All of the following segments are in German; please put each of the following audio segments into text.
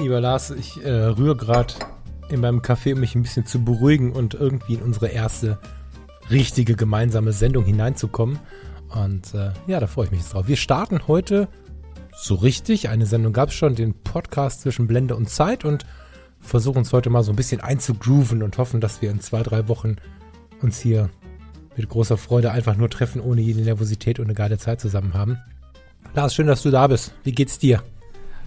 Lieber Lars, ich äh, rühre gerade in meinem Café, um mich ein bisschen zu beruhigen und irgendwie in unsere erste richtige gemeinsame Sendung hineinzukommen. Und äh, ja, da freue ich mich jetzt drauf. Wir starten heute so richtig. Eine Sendung gab es schon, den Podcast zwischen Blende und Zeit und versuchen uns heute mal so ein bisschen einzugrooven und hoffen, dass wir in zwei, drei Wochen uns hier mit großer Freude einfach nur treffen, ohne jede Nervosität und eine geile Zeit zusammen haben. Lars, schön, dass du da bist. Wie geht's dir?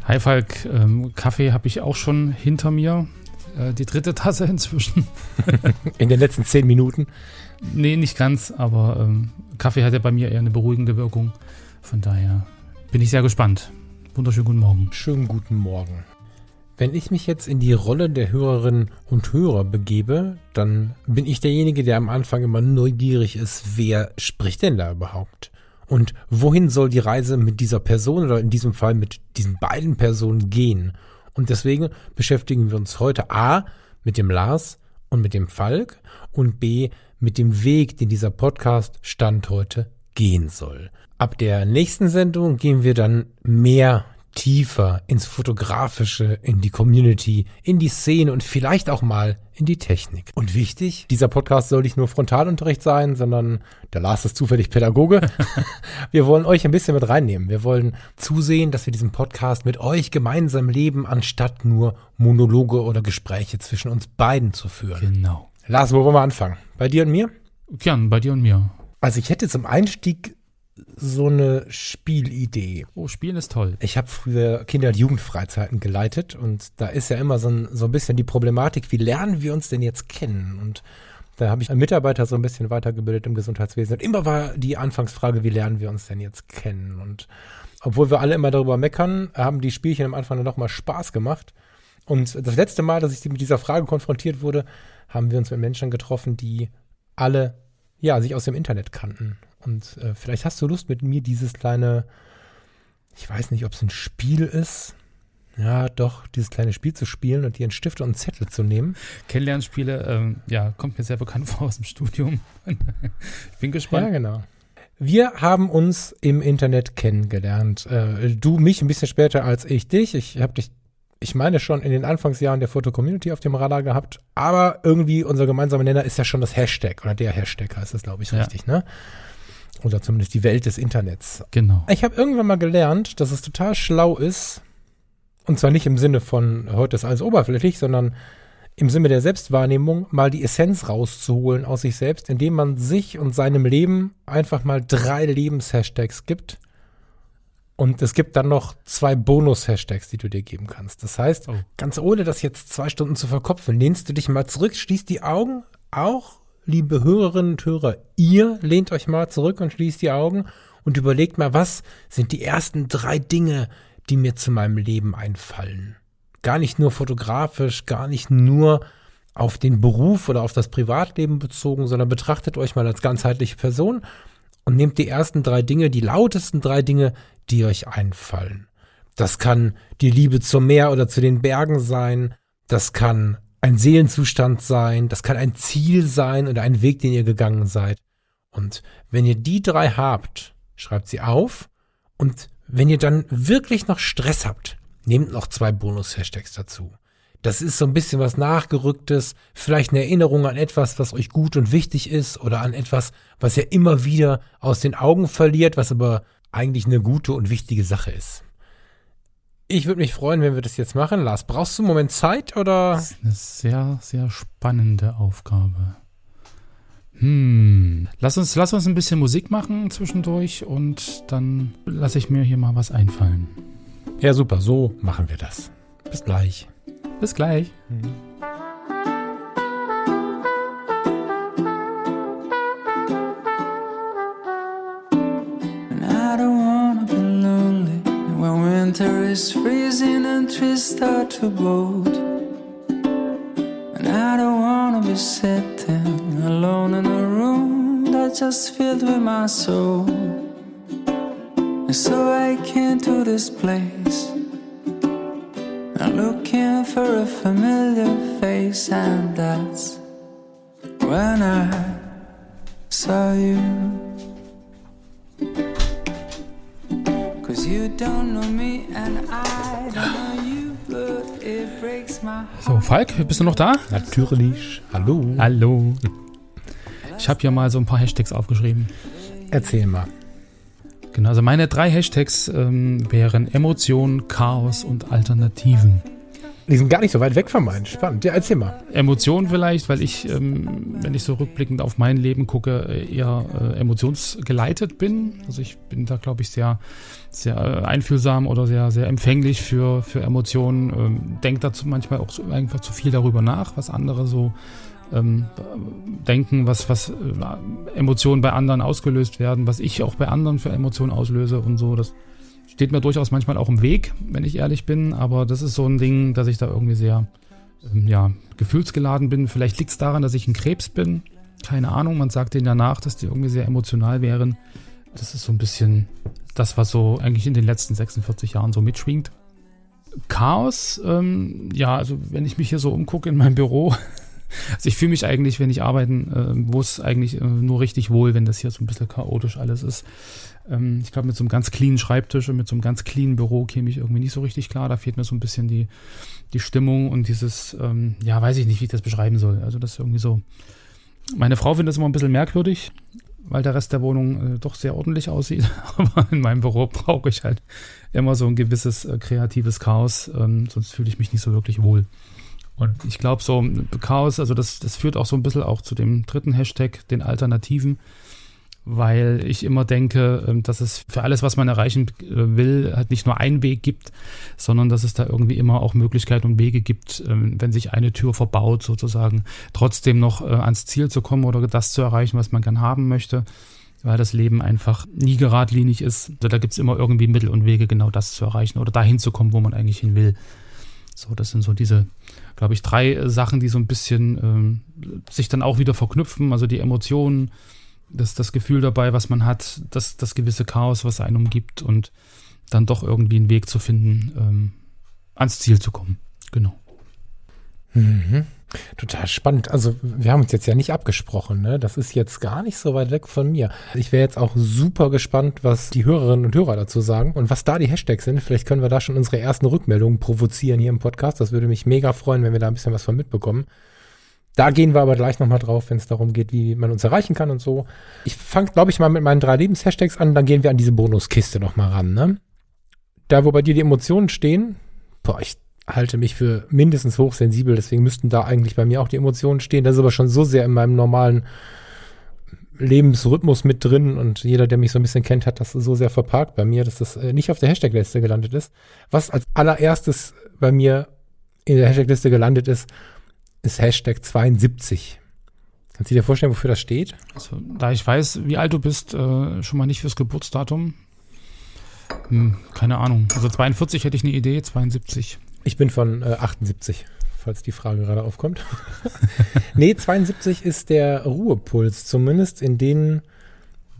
Hi Falk, ähm, Kaffee habe ich auch schon hinter mir. Äh, die dritte Tasse inzwischen. In den letzten zehn Minuten? Nee, nicht ganz, aber ähm, Kaffee hat ja bei mir eher eine beruhigende Wirkung. Von daher bin ich sehr gespannt. Wunderschönen guten Morgen. Schönen guten Morgen. Wenn ich mich jetzt in die Rolle der Hörerinnen und Hörer begebe, dann bin ich derjenige, der am Anfang immer neugierig ist, wer spricht denn da überhaupt? Und wohin soll die Reise mit dieser Person oder in diesem Fall mit diesen beiden Personen gehen? Und deswegen beschäftigen wir uns heute A mit dem Lars und mit dem Falk und B mit dem Weg, den dieser Podcast Stand heute gehen soll. Ab der nächsten Sendung gehen wir dann mehr tiefer ins Fotografische, in die Community, in die Szene und vielleicht auch mal in die Technik. Und wichtig, dieser Podcast soll nicht nur Frontalunterricht sein, sondern der Lars ist zufällig Pädagoge. wir wollen euch ein bisschen mit reinnehmen. Wir wollen zusehen, dass wir diesen Podcast mit euch gemeinsam leben, anstatt nur Monologe oder Gespräche zwischen uns beiden zu führen. Genau. Lars, wo wollen wir anfangen? Bei dir und mir? Gern, bei dir und mir. Also ich hätte zum Einstieg so eine Spielidee. Oh, Spielen ist toll. Ich habe früher Kinder- und Jugendfreizeiten geleitet und da ist ja immer so ein, so ein bisschen die Problematik, wie lernen wir uns denn jetzt kennen? Und da habe ich einen Mitarbeiter so ein bisschen weitergebildet im Gesundheitswesen. Und immer war die Anfangsfrage, wie lernen wir uns denn jetzt kennen? Und obwohl wir alle immer darüber meckern, haben die Spielchen am Anfang dann nochmal Spaß gemacht. Und das letzte Mal, dass ich mit dieser Frage konfrontiert wurde, haben wir uns mit Menschen getroffen, die alle ja, sich aus dem Internet kannten. Und äh, vielleicht hast du Lust mit mir dieses kleine, ich weiß nicht, ob es ein Spiel ist. Ja, doch, dieses kleine Spiel zu spielen und dir einen Stift und einen Zettel zu nehmen. Kennenlernspiele, ähm, ja, kommt mir sehr bekannt vor aus dem Studium. ich bin gespannt. Ja, genau. Wir haben uns im Internet kennengelernt. Äh, du mich ein bisschen später als ich dich. Ich habe dich, ich meine schon in den Anfangsjahren der Foto-Community auf dem Radar gehabt. Aber irgendwie unser gemeinsamer Nenner ist ja schon das Hashtag oder der Hashtag heißt das, glaube ich, Ja. richtig, ne? Oder zumindest die Welt des Internets. Genau. Ich habe irgendwann mal gelernt, dass es total schlau ist, und zwar nicht im Sinne von heute ist alles oberflächlich, sondern im Sinne der Selbstwahrnehmung mal die Essenz rauszuholen aus sich selbst, indem man sich und seinem Leben einfach mal drei Lebenshashtags gibt. Und es gibt dann noch zwei Bonus-Hashtags, die du dir geben kannst. Das heißt, Oh. ganz ohne das jetzt zwei Stunden zu verkopfen, lehnst du dich mal zurück, schließt die Augen, auch liebe Hörerinnen und Hörer, ihr lehnt euch mal zurück und schließt die Augen und überlegt mal, was sind die ersten drei Dinge, die mir zu meinem Leben einfallen. Gar nicht nur fotografisch, gar nicht nur auf den Beruf oder auf das Privatleben bezogen, sondern betrachtet euch mal als ganzheitliche Person und nehmt die ersten drei Dinge, die lautesten drei Dinge, die euch einfallen. Das kann die Liebe zum Meer oder zu den Bergen sein. Das kann ein Seelenzustand sein. Das kann ein Ziel sein oder ein Weg, den ihr gegangen seid. Und wenn ihr die drei habt, schreibt sie auf. Und wenn ihr dann wirklich noch Stress habt, nehmt noch zwei Bonus-Hashtags dazu. Das ist so ein bisschen was Nachgerücktes, vielleicht eine Erinnerung an etwas, was euch gut und wichtig ist oder an etwas, was ihr immer wieder aus den Augen verliert, was aber eigentlich eine gute und wichtige Sache ist. Ich würde mich freuen, wenn wir das jetzt machen. Lars, brauchst du einen Moment Zeit oder? Das ist eine sehr, sehr spannende Aufgabe. Hm. Lass uns, lass uns ein bisschen Musik machen zwischendurch und dann lasse ich mir hier mal was einfallen. Ja, super, so machen wir das. Bis gleich. Bis gleich. And winter is freezing and trees start to bolt. be sitting alone in a room that's just filled with my soul. And so I came to this place. I'm looking for a familiar face, and that's when I saw you. So, Falk, bist du noch da? Natürlich. Hallo. Hallo. Ich habe hier mal so ein paar Hashtags aufgeschrieben. Erzähl mal. Genau, also meine drei Hashtags ähm, wären Emotion, Chaos und Alternativen. Die sind gar nicht so weit weg von meinen. Spannend. Ja, erzähl mal. Emotion vielleicht, weil ich, ähm, wenn ich so rückblickend auf mein Leben gucke, äh, eher äh, emotionsgeleitet bin. Also ich bin da, glaube ich, sehr, sehr äh, einfühlsam oder sehr, sehr empfänglich für, für Emotionen. Ähm, Denke dazu manchmal auch so einfach zu viel darüber nach, was andere so ähm, denken, was, was äh, Emotionen bei anderen ausgelöst werden, was ich auch bei anderen für Emotionen auslöse und so. Das steht mir durchaus manchmal auch im Weg, wenn ich ehrlich bin, aber das ist so ein Ding, dass ich da irgendwie sehr ähm, ja, gefühlsgeladen bin. Vielleicht liegt es daran, dass ich ein Krebs bin. Keine Ahnung, man sagt denen danach, dass die irgendwie sehr emotional wären. Das ist so ein bisschen das, was so eigentlich in den letzten 46 Jahren so mitschwingt. Chaos, ähm, ja, also wenn ich mich hier so umgucke in meinem Büro, also ich fühle mich eigentlich, wenn ich arbeiten äh, muss, eigentlich äh, nur richtig wohl, wenn das hier so ein bisschen chaotisch alles ist. Ähm, ich glaube, mit so einem ganz cleanen Schreibtisch und mit so einem ganz cleanen Büro käme ich irgendwie nicht so richtig klar. Da fehlt mir so ein bisschen die, die Stimmung und dieses, ähm, ja, weiß ich nicht, wie ich das beschreiben soll. Also das ist irgendwie so. Meine Frau findet das immer ein bisschen merkwürdig, weil der Rest der Wohnung äh, doch sehr ordentlich aussieht. Aber in meinem Büro brauche ich halt immer so ein gewisses äh, kreatives Chaos, ähm, sonst fühle ich mich nicht so wirklich wohl. Und ich glaube, so Chaos, also das, das führt auch so ein bisschen auch zu dem dritten Hashtag, den Alternativen, weil ich immer denke, ähm, dass es für alles, was man erreichen äh, will, halt nicht nur einen Weg gibt, sondern dass es da irgendwie immer auch Möglichkeiten und Wege gibt, ähm, wenn sich eine Tür verbaut, sozusagen, trotzdem noch äh, ans Ziel zu kommen oder das zu erreichen, was man gern haben möchte. Weil das Leben einfach nie geradlinig ist. Also da gibt es immer irgendwie Mittel und Wege, genau das zu erreichen oder dahin zu kommen, wo man eigentlich hin will. So, das sind so diese, glaube ich, drei äh, Sachen, die so ein bisschen ähm, sich dann auch wieder verknüpfen. Also die Emotionen, das, das Gefühl dabei, was man hat, das, das gewisse Chaos, was einen umgibt und dann doch irgendwie einen Weg zu finden, ähm, ans Ziel zu kommen. Genau. Mhm. Total spannend. Also wir haben uns jetzt ja nicht abgesprochen, ne? Das ist jetzt gar nicht so weit weg von mir. Ich wäre jetzt auch super gespannt, was die Hörerinnen und Hörer dazu sagen und was da die Hashtags sind. Vielleicht können wir da schon unsere ersten Rückmeldungen provozieren hier im Podcast. Das würde mich mega freuen, wenn wir da ein bisschen was von mitbekommen. Da gehen wir aber gleich nochmal drauf, wenn es darum geht, wie man uns erreichen kann und so. Ich fange, glaube ich, mal mit meinen drei Lebenshashtags an, dann gehen wir an diese Bonuskiste nochmal ran, ne? Da, wo bei dir die Emotionen stehen, boah, ich halte mich für mindestens hochsensibel, deswegen müssten da eigentlich bei mir auch die Emotionen stehen. Das ist aber schon so sehr in meinem normalen Lebensrhythmus mit drin und jeder, der mich so ein bisschen kennt, hat das so sehr verparkt bei mir, dass das äh, nicht auf der Hashtag-Liste gelandet ist. Was als allererstes bei mir in der Hashtag-Liste gelandet ist, ist Hashtag 72. Kannst du dir vorstellen, wofür das steht? Also, da ich weiß, wie alt du bist, äh, schon mal nicht fürs Geburtsdatum. Hm, keine Ahnung. Also 42 hätte ich eine Idee, 72. Ich bin von äh, 78, falls die Frage gerade aufkommt. nee, 72 ist der Ruhepuls, zumindest in den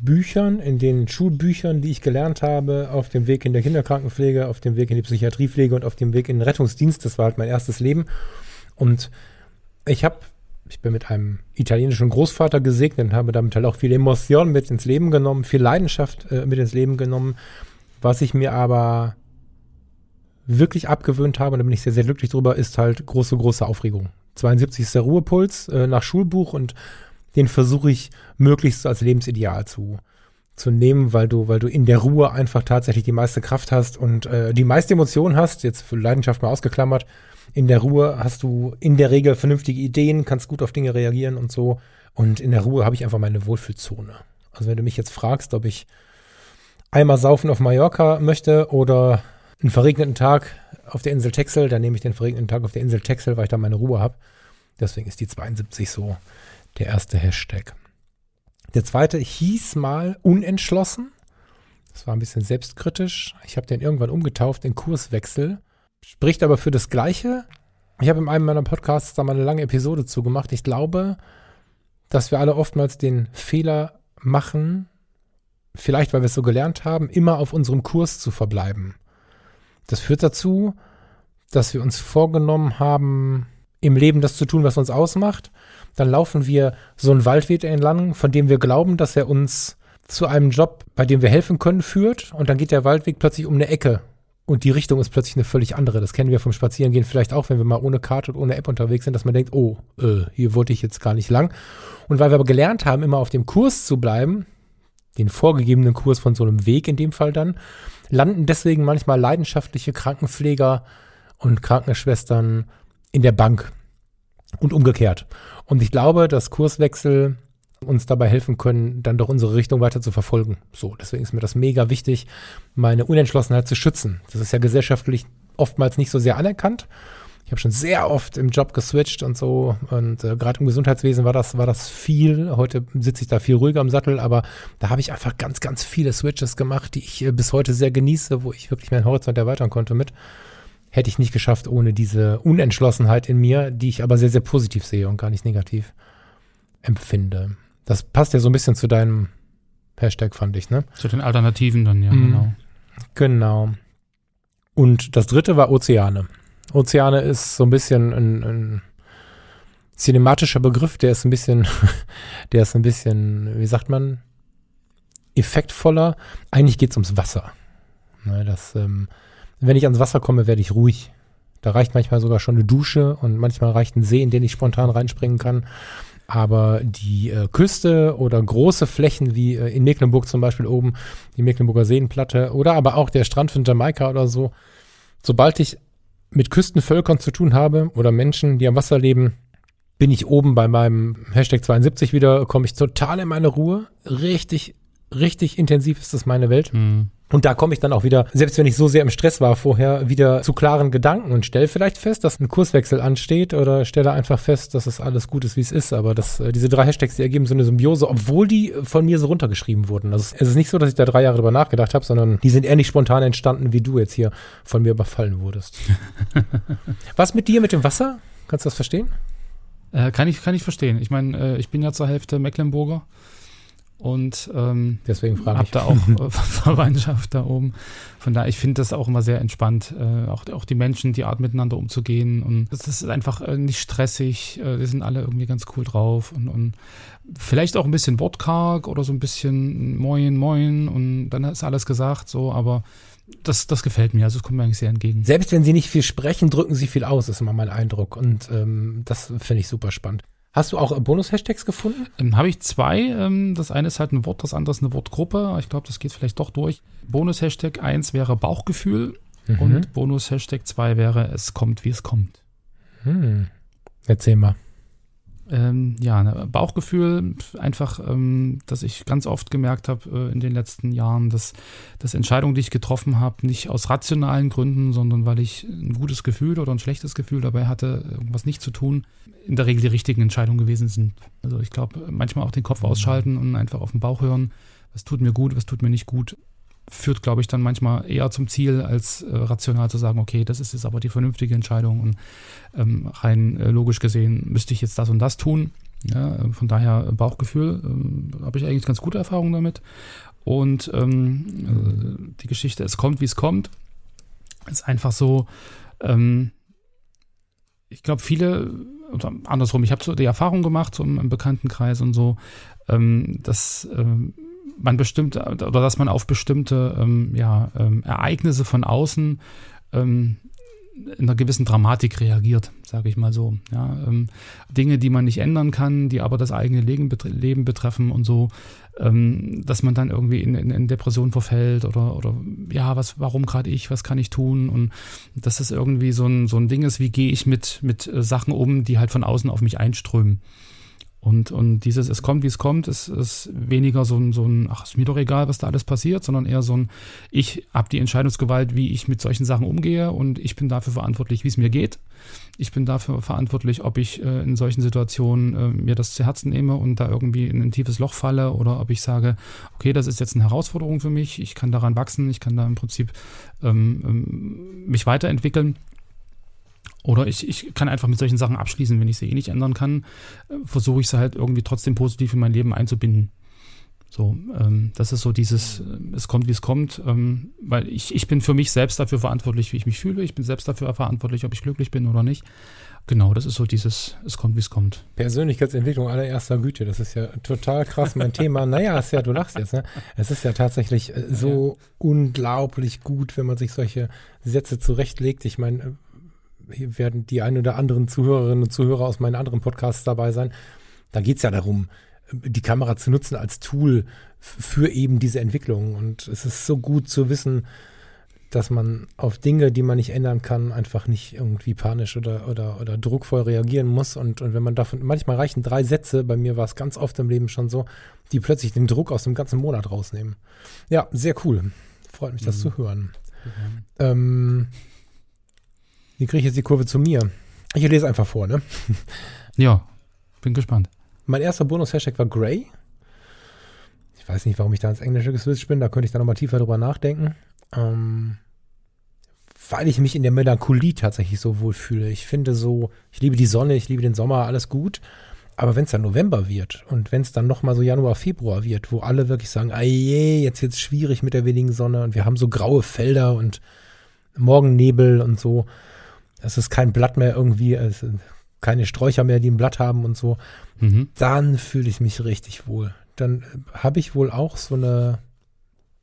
Büchern, in den Schulbüchern, die ich gelernt habe, auf dem Weg in der Kinderkrankenpflege, auf dem Weg in die Psychiatriepflege und auf dem Weg in den Rettungsdienst. Das war halt mein erstes Leben. Und ich habe, ich bin mit einem italienischen Großvater gesegnet und habe damit halt auch viel Emotion mit ins Leben genommen, viel Leidenschaft äh, mit ins Leben genommen. Was ich mir aber wirklich abgewöhnt habe, und da bin ich sehr, sehr glücklich drüber, ist halt große, große Aufregung. 72 ist der Ruhepuls äh, nach Schulbuch und den versuche ich möglichst als Lebensideal zu, zu nehmen, weil du, weil du in der Ruhe einfach tatsächlich die meiste Kraft hast und äh, die meiste Emotion hast, jetzt für Leidenschaft mal ausgeklammert. In der Ruhe hast du in der Regel vernünftige Ideen, kannst gut auf Dinge reagieren und so. Und in der Ruhe habe ich einfach meine Wohlfühlzone. Also wenn du mich jetzt fragst, ob ich einmal saufen auf Mallorca möchte oder einen verregneten Tag auf der Insel Texel, dann nehme ich den verregneten Tag auf der Insel Texel, weil ich da meine Ruhe habe. Deswegen ist die 72 so der erste Hashtag. Der zweite hieß mal unentschlossen. Das war ein bisschen selbstkritisch. Ich habe den irgendwann umgetauft in Kurswechsel. Spricht aber für das Gleiche. Ich habe in einem meiner Podcasts da mal eine lange Episode zugemacht. Ich glaube, dass wir alle oftmals den Fehler machen, vielleicht weil wir es so gelernt haben, immer auf unserem Kurs zu verbleiben. Das führt dazu, dass wir uns vorgenommen haben, im Leben das zu tun, was uns ausmacht. Dann laufen wir so einen Waldweg entlang, von dem wir glauben, dass er uns zu einem Job, bei dem wir helfen können, führt. Und dann geht der Waldweg plötzlich um eine Ecke. Und die Richtung ist plötzlich eine völlig andere. Das kennen wir vom Spazierengehen vielleicht auch, wenn wir mal ohne Karte und ohne App unterwegs sind, dass man denkt, oh, äh, hier wollte ich jetzt gar nicht lang. Und weil wir aber gelernt haben, immer auf dem Kurs zu bleiben, den vorgegebenen Kurs von so einem Weg in dem Fall dann, landen deswegen manchmal leidenschaftliche Krankenpfleger und Krankenschwestern in der Bank und umgekehrt. Und ich glaube, dass Kurswechsel uns dabei helfen können, dann doch unsere Richtung weiter zu verfolgen. So, deswegen ist mir das mega wichtig, meine Unentschlossenheit zu schützen. Das ist ja gesellschaftlich oftmals nicht so sehr anerkannt. Ich habe schon sehr oft im Job geswitcht und so und äh, gerade im Gesundheitswesen war das war das viel. Heute sitze ich da viel ruhiger am Sattel, aber da habe ich einfach ganz ganz viele Switches gemacht, die ich äh, bis heute sehr genieße, wo ich wirklich meinen Horizont erweitern konnte mit. Hätte ich nicht geschafft ohne diese Unentschlossenheit in mir, die ich aber sehr sehr positiv sehe und gar nicht negativ empfinde. Das passt ja so ein bisschen zu deinem Hashtag, fand ich, ne? Zu den Alternativen dann, ja, Mhm. genau. Genau. Und das dritte war Ozeane. Ozeane ist so ein bisschen ein, ein cinematischer Begriff, der ist ein bisschen, der ist ein bisschen, wie sagt man, effektvoller. Eigentlich geht es ums Wasser. Ne, das, ähm, wenn ich ans Wasser komme, werde ich ruhig. Da reicht manchmal sogar schon eine Dusche und manchmal reicht ein See, in den ich spontan reinspringen kann. Aber die äh, Küste oder große Flächen wie äh, in Mecklenburg zum Beispiel oben, die Mecklenburger Seenplatte oder aber auch der Strand von Jamaika oder so, sobald ich mit Küstenvölkern zu tun habe oder Menschen, die am Wasser leben, bin ich oben bei meinem Hashtag 72 wieder, komme ich total in meine Ruhe. Richtig, richtig intensiv ist das meine Welt. Mhm. Und da komme ich dann auch wieder, selbst wenn ich so sehr im Stress war vorher, wieder zu klaren Gedanken und stelle vielleicht fest, dass ein Kurswechsel ansteht oder stelle einfach fest, dass es alles gut ist, wie es ist. Aber das, äh, diese drei Hashtags, die ergeben so eine Symbiose, obwohl die von mir so runtergeschrieben wurden. Also es ist nicht so, dass ich da drei Jahre drüber nachgedacht habe, sondern die sind ähnlich spontan entstanden, wie du jetzt hier von mir überfallen wurdest. Was mit dir mit dem Wasser? Kannst du das verstehen? Äh, kann, ich, kann ich verstehen. Ich meine, äh, ich bin ja zur Hälfte Mecklenburger und ähm, Deswegen frage habe ich. da auch äh, Verwandtschaft da oben. Von daher, ich finde das auch immer sehr entspannt, äh, auch, auch die Menschen, die Art miteinander umzugehen. Und das ist einfach äh, nicht stressig. Äh, die sind alle irgendwie ganz cool drauf und, und vielleicht auch ein bisschen wortkarg oder so ein bisschen Moin, Moin und dann ist alles gesagt, so, aber das, das gefällt mir. Also es kommt mir eigentlich sehr entgegen. Selbst wenn sie nicht viel sprechen, drücken sie viel aus, ist immer mein Eindruck. Und ähm, das finde ich super spannend. Hast du auch äh, Bonus-Hashtags gefunden? Ähm, Habe ich zwei. Ähm, das eine ist halt ein Wort, das andere ist eine Wortgruppe. Ich glaube, das geht vielleicht doch durch. Bonus-Hashtag 1 wäre Bauchgefühl Mhm. und Bonus-Hashtag 2 wäre Es kommt, wie es kommt. Hm. Erzähl mal. Ähm, ja, ne, Bauchgefühl, einfach, ähm, dass ich ganz oft gemerkt habe äh, in den letzten Jahren, dass, dass Entscheidungen, die ich getroffen habe, nicht aus rationalen Gründen, sondern weil ich ein gutes Gefühl oder ein schlechtes Gefühl dabei hatte, irgendwas nicht zu tun, in der Regel die richtigen Entscheidungen gewesen sind. Also ich glaube, manchmal auch den Kopf ausschalten und einfach auf den Bauch hören, was tut mir gut, was tut mir nicht gut, führt, glaube ich, dann manchmal eher zum Ziel, als äh, rational zu sagen, okay, das ist jetzt aber die vernünftige Entscheidung und ähm, rein äh, logisch gesehen müsste ich jetzt das und das tun. Ja, äh, von daher Bauchgefühl, ähm, habe ich eigentlich ganz gute Erfahrungen damit. Und ähm, äh, die Geschichte, es kommt, wie es kommt, ist einfach so, ähm, ich glaube, viele, oder andersrum, ich habe so die Erfahrung gemacht, so im, im Bekanntenkreis und so, ähm, dass ähm, man bestimmt, oder dass man auf bestimmte ähm, ja, ähm, Ereignisse von außen ähm, in einer gewissen Dramatik reagiert, sage ich mal so. Ja, ähm, Dinge, die man nicht ändern kann, die aber das eigene Leben, betre Leben betreffen und so, ähm, dass man dann irgendwie in, in, in Depression verfällt oder, oder ja, was, warum gerade ich, was kann ich tun? Und dass das irgendwie so ein, so ein Ding ist, wie gehe ich mit, mit äh, Sachen um, die halt von außen auf mich einströmen. Und, und dieses, es kommt, wie es kommt, ist, ist weniger so ein, so ein, ach, ist mir doch egal, was da alles passiert, sondern eher so ein, ich habe die Entscheidungsgewalt, wie ich mit solchen Sachen umgehe und ich bin dafür verantwortlich, wie es mir geht. Ich bin dafür verantwortlich, ob ich äh, in solchen Situationen äh, mir das zu Herzen nehme und da irgendwie in ein tiefes Loch falle oder ob ich sage, okay, das ist jetzt eine Herausforderung für mich, ich kann daran wachsen, ich kann da im Prinzip ähm, ähm, mich weiterentwickeln. Oder ich, ich kann einfach mit solchen Sachen abschließen, wenn ich sie eh nicht ändern kann, äh, versuche ich sie halt irgendwie trotzdem positiv in mein Leben einzubinden. So, ähm, das ist so dieses, äh, es kommt, wie es kommt, ähm, weil ich, ich bin für mich selbst dafür verantwortlich, wie ich mich fühle. Ich bin selbst dafür verantwortlich, ob ich glücklich bin oder nicht. Genau, das ist so dieses, es kommt, wie es kommt. Persönlichkeitsentwicklung allererster Güte, das ist ja total krass mein Thema. Naja, ist ja, du lachst jetzt, ne? Es ist ja tatsächlich äh, so ja. unglaublich gut, wenn man sich solche Sätze zurechtlegt. Ich meine, hier werden die ein oder anderen Zuhörerinnen und Zuhörer aus meinen anderen Podcasts dabei sein. Da geht es ja darum, die Kamera zu nutzen als Tool für eben diese Entwicklung. Und es ist so gut zu wissen, dass man auf Dinge, die man nicht ändern kann, einfach nicht irgendwie panisch oder, oder, oder druckvoll reagieren muss. Und, und wenn man davon, manchmal reichen drei Sätze, bei mir war es ganz oft im Leben schon so, die plötzlich den Druck aus dem ganzen Monat rausnehmen. Ja, sehr cool. Freut mich, das mhm. zu hören. Mhm. Ähm, wie kriege ich jetzt die Kurve zu mir? Ich lese einfach vor, ne? Ja, bin gespannt. Mein erster Bonus-Hashtag war Grey. Ich weiß nicht, warum ich da ins Englische geswitcht bin, da könnte ich dann nochmal tiefer drüber nachdenken. Ähm, weil ich mich in der Melancholie tatsächlich so wohl fühle. Ich finde so, ich liebe die Sonne, ich liebe den Sommer, alles gut. Aber wenn es dann November wird und wenn es dann nochmal so Januar, Februar wird, wo alle wirklich sagen, je, jetzt wird es schwierig mit der wenigen Sonne und wir haben so graue Felder und Morgennebel und so, es ist kein Blatt mehr irgendwie, keine Sträucher mehr, die ein Blatt haben und so, mhm. dann fühle ich mich richtig wohl. Dann habe ich wohl auch so eine,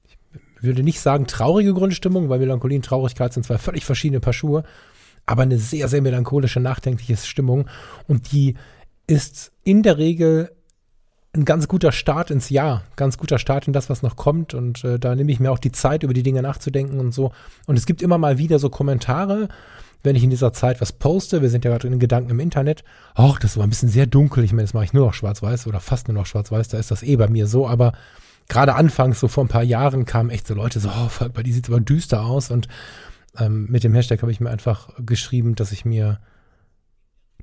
ich würde nicht sagen traurige Grundstimmung, weil Melancholie und Traurigkeit sind zwei völlig verschiedene Paar Schuhe, aber eine sehr, sehr melancholische, nachdenkliche Stimmung und die ist in der Regel ein ganz guter Start ins Jahr, ganz guter Start in das, was noch kommt. Und äh, da nehme ich mir auch die Zeit, über die Dinge nachzudenken und so. Und es gibt immer mal wieder so Kommentare, wenn ich in dieser Zeit was poste, wir sind ja gerade in Gedanken im Internet, ach, das war ein bisschen sehr dunkel, ich meine, das mache ich nur noch schwarz-weiß oder fast nur noch schwarz-weiß, da ist das eh bei mir so, aber gerade anfangs, so vor ein paar Jahren, kamen echt so Leute so, oh, bei die sieht aber düster aus und ähm, mit dem Hashtag habe ich mir einfach geschrieben, dass ich mir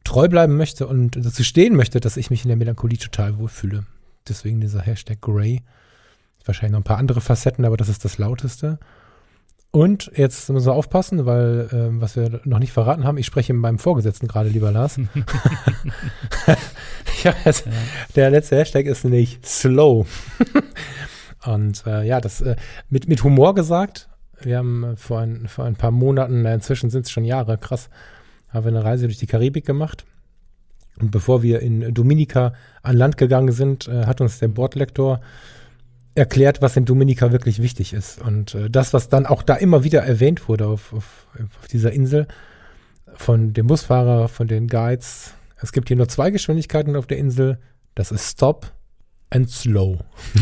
treu bleiben möchte und dazu stehen möchte, dass ich mich in der Melancholie total wohlfühle. Deswegen dieser Hashtag Grey. Wahrscheinlich noch ein paar andere Facetten, aber das ist das lauteste. Und jetzt müssen wir aufpassen, weil ähm, was wir noch nicht verraten haben, ich spreche mit meinem Vorgesetzten gerade, lieber Lars. jetzt, ja. Der letzte Hashtag ist nämlich slow. Und äh, ja, das äh, mit, mit Humor gesagt. Wir haben äh, vor ein, vor ein paar Monaten, inzwischen sind es schon Jahre, krass, haben wir eine Reise durch die Karibik gemacht. Und bevor wir in Dominika an Land gegangen sind, äh, hat uns der Bordlektor erklärt, was in Dominika wirklich wichtig ist. Und äh, das, was dann auch da immer wieder erwähnt wurde auf, auf, auf dieser Insel, von dem Busfahrer, von den Guides, es gibt hier nur zwei Geschwindigkeiten auf der Insel. Das ist Stop and Slow.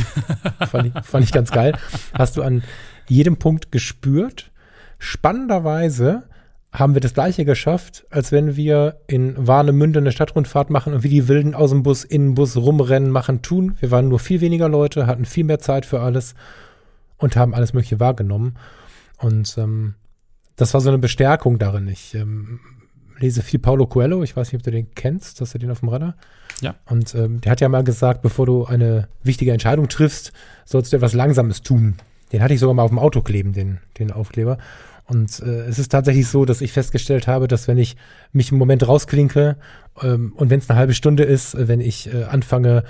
fand, ich, fand ich ganz geil. Hast du an jedem Punkt gespürt. Spannenderweise haben wir das gleiche geschafft, als wenn wir in Warnemünde eine Stadtrundfahrt machen und wie die Wilden aus dem Bus in den Bus rumrennen, machen, tun. Wir waren nur viel weniger Leute, hatten viel mehr Zeit für alles und haben alles Mögliche wahrgenommen. Und ähm, das war so eine Bestärkung darin. Ich ähm, lese viel Paulo Coelho, ich weiß nicht, ob du den kennst, hast du den auf dem Radar? Ja. Und ähm, der hat ja mal gesagt, bevor du eine wichtige Entscheidung triffst, sollst du etwas Langsames tun. Den hatte ich sogar mal auf dem Auto kleben, den, den Aufkleber. Und äh, es ist tatsächlich so, dass ich festgestellt habe, dass wenn ich mich im Moment rausklinke ähm, und wenn es eine halbe Stunde ist, äh, wenn ich äh, anfange,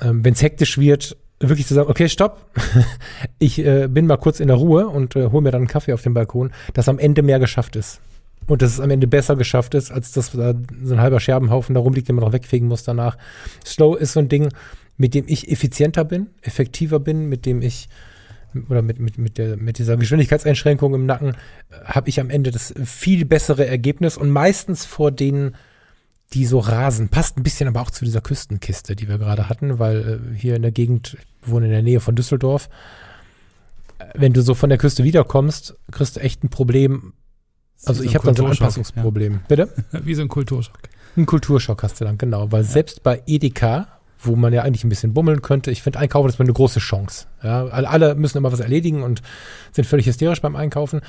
ähm, wenn es hektisch wird, wirklich zu sagen, okay, stopp, ich äh, bin mal kurz in der Ruhe und äh, hole mir dann einen Kaffee auf dem Balkon, dass am Ende mehr geschafft ist. Und dass es am Ende besser geschafft ist, als dass da so ein halber Scherbenhaufen da rumliegt, den man noch wegfegen muss danach. Slow ist so ein Ding, mit dem ich effizienter bin, effektiver bin, mit dem ich oder mit, mit, mit, der, mit dieser Geschwindigkeitseinschränkung im Nacken äh, habe ich am Ende das viel bessere Ergebnis und meistens vor denen, die so rasen. Passt ein bisschen aber auch zu dieser Küstenkiste, die wir gerade hatten, weil äh, hier in der Gegend, ich wohne in der Nähe von Düsseldorf, äh, wenn du so von der Küste wiederkommst, kriegst du echt ein Problem. Also so ich habe dann so ein Anpassungsproblem. Ja. Bitte? Wie so ein Kulturschock. Ein Kulturschock hast du dann, genau. Weil ja. selbst bei Edeka, wo man ja eigentlich ein bisschen bummeln könnte. Ich finde, Einkaufen ist mal eine große Chance. Ja, alle müssen immer was erledigen und sind völlig hysterisch beim Einkaufen.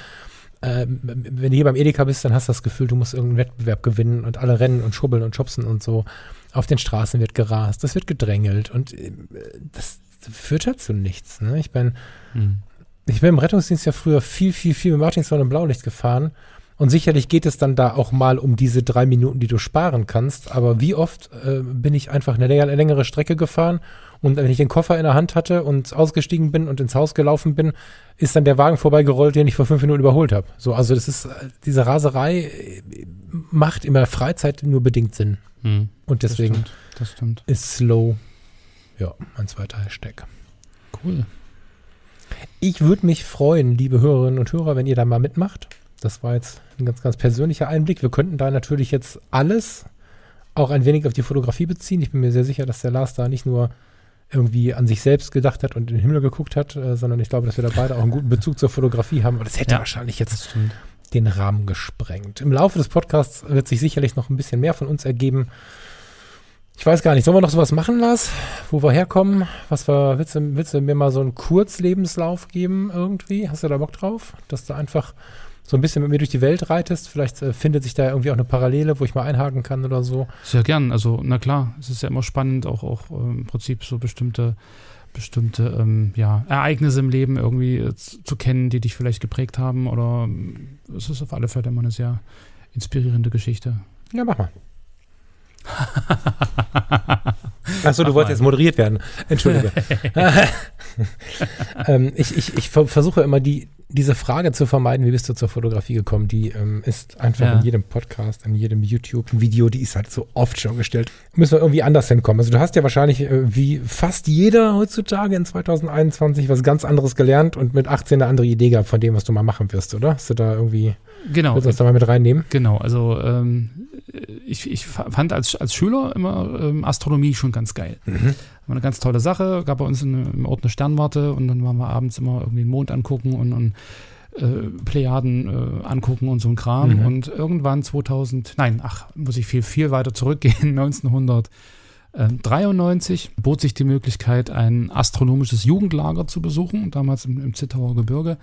Ähm, wenn du hier beim Edeka bist, dann hast du das Gefühl, du musst irgendeinen Wettbewerb gewinnen und alle rennen und schubbeln und schubsen und so. Auf den Straßen wird gerast, das wird gedrängelt und äh, das führt halt zu nichts. Ne? Ich bin, hm. ich bin im Rettungsdienst ja früher viel, viel, viel mit Martinshorn und Blaulicht gefahren Und sicherlich geht es dann da auch mal um diese drei Minuten, die du sparen kannst. Aber wie oft äh, bin ich einfach eine längere, längere Strecke gefahren und wenn ich den Koffer in der Hand hatte und ausgestiegen bin und ins Haus gelaufen bin, ist dann der Wagen vorbeigerollt, den ich vor fünf Minuten überholt habe. So, also das ist, äh, diese Raserei äh, macht in der Freizeit nur bedingt Sinn. Hm, Und das deswegen stimmt, das stimmt. ist Slow, ja, mein zweiter Hashtag. Cool. Ich würde mich freuen, liebe Hörerinnen und Hörer, wenn ihr da mal mitmacht. Das war jetzt ein ganz, ganz persönlicher Einblick. Wir könnten da natürlich jetzt alles auch ein wenig auf die Fotografie beziehen. Ich bin mir sehr sicher, dass der Lars da nicht nur irgendwie an sich selbst gedacht hat und in den Himmel geguckt hat, äh, sondern ich glaube, dass wir da beide auch einen guten Bezug zur Fotografie haben. Aber das hätte Ja. wahrscheinlich jetzt den Rahmen gesprengt. Im Laufe des Podcasts wird sich sicherlich noch ein bisschen mehr von uns ergeben. Ich weiß gar nicht, sollen wir noch sowas machen, Lars? Wo wir herkommen? Was wir, willst du, willst du mir mal so einen Kurzlebenslauf geben irgendwie? Hast du da Bock drauf? Dass du einfach so ein bisschen mit mir durch die Welt reitest? Vielleicht äh, findet sich da irgendwie auch eine Parallele, wo ich mal einhaken kann oder so. Sehr gern. Also, na klar, es ist ja immer spannend, auch, auch ähm, im Prinzip so bestimmte, bestimmte ähm, ja, Ereignisse im Leben irgendwie äh, zu, kennen, die dich vielleicht geprägt haben. Oder ähm, es ist auf alle Fälle immer eine sehr inspirierende Geschichte. Ja, mach mal. Achso, du wolltest jetzt moderiert werden. Entschuldige. ähm, ich ich, ich ver versuche immer die, diese Frage zu vermeiden, wie bist du zur Fotografie gekommen? Die ähm, ist einfach Ja. in jedem Podcast, in jedem YouTube-Video, die ist halt so oft schon gestellt. Müssen wir irgendwie anders hinkommen. Also du hast ja wahrscheinlich, äh, wie fast jeder heutzutage in 2021, was ganz anderes gelernt und mit 18 eine andere Idee gehabt von dem, was du mal machen wirst, oder? Hast du da irgendwie, Genau. willst du das da mal mit reinnehmen? Genau, also ähm, ich, ich fa- fand als, als Schüler immer ähm, Astronomie schon ganz geil. War eine ganz tolle Sache. Gab bei uns in, im Ort eine Sternwarte und dann waren wir abends immer irgendwie den Mond angucken und, und äh, Plejaden äh, angucken und so ein Kram. Mhm. Und irgendwann 2000, nein, ach, muss ich viel, viel weiter zurückgehen, 1993 bot sich die Möglichkeit, ein astronomisches Jugendlager zu besuchen, damals im, im Zittauer Gebirge.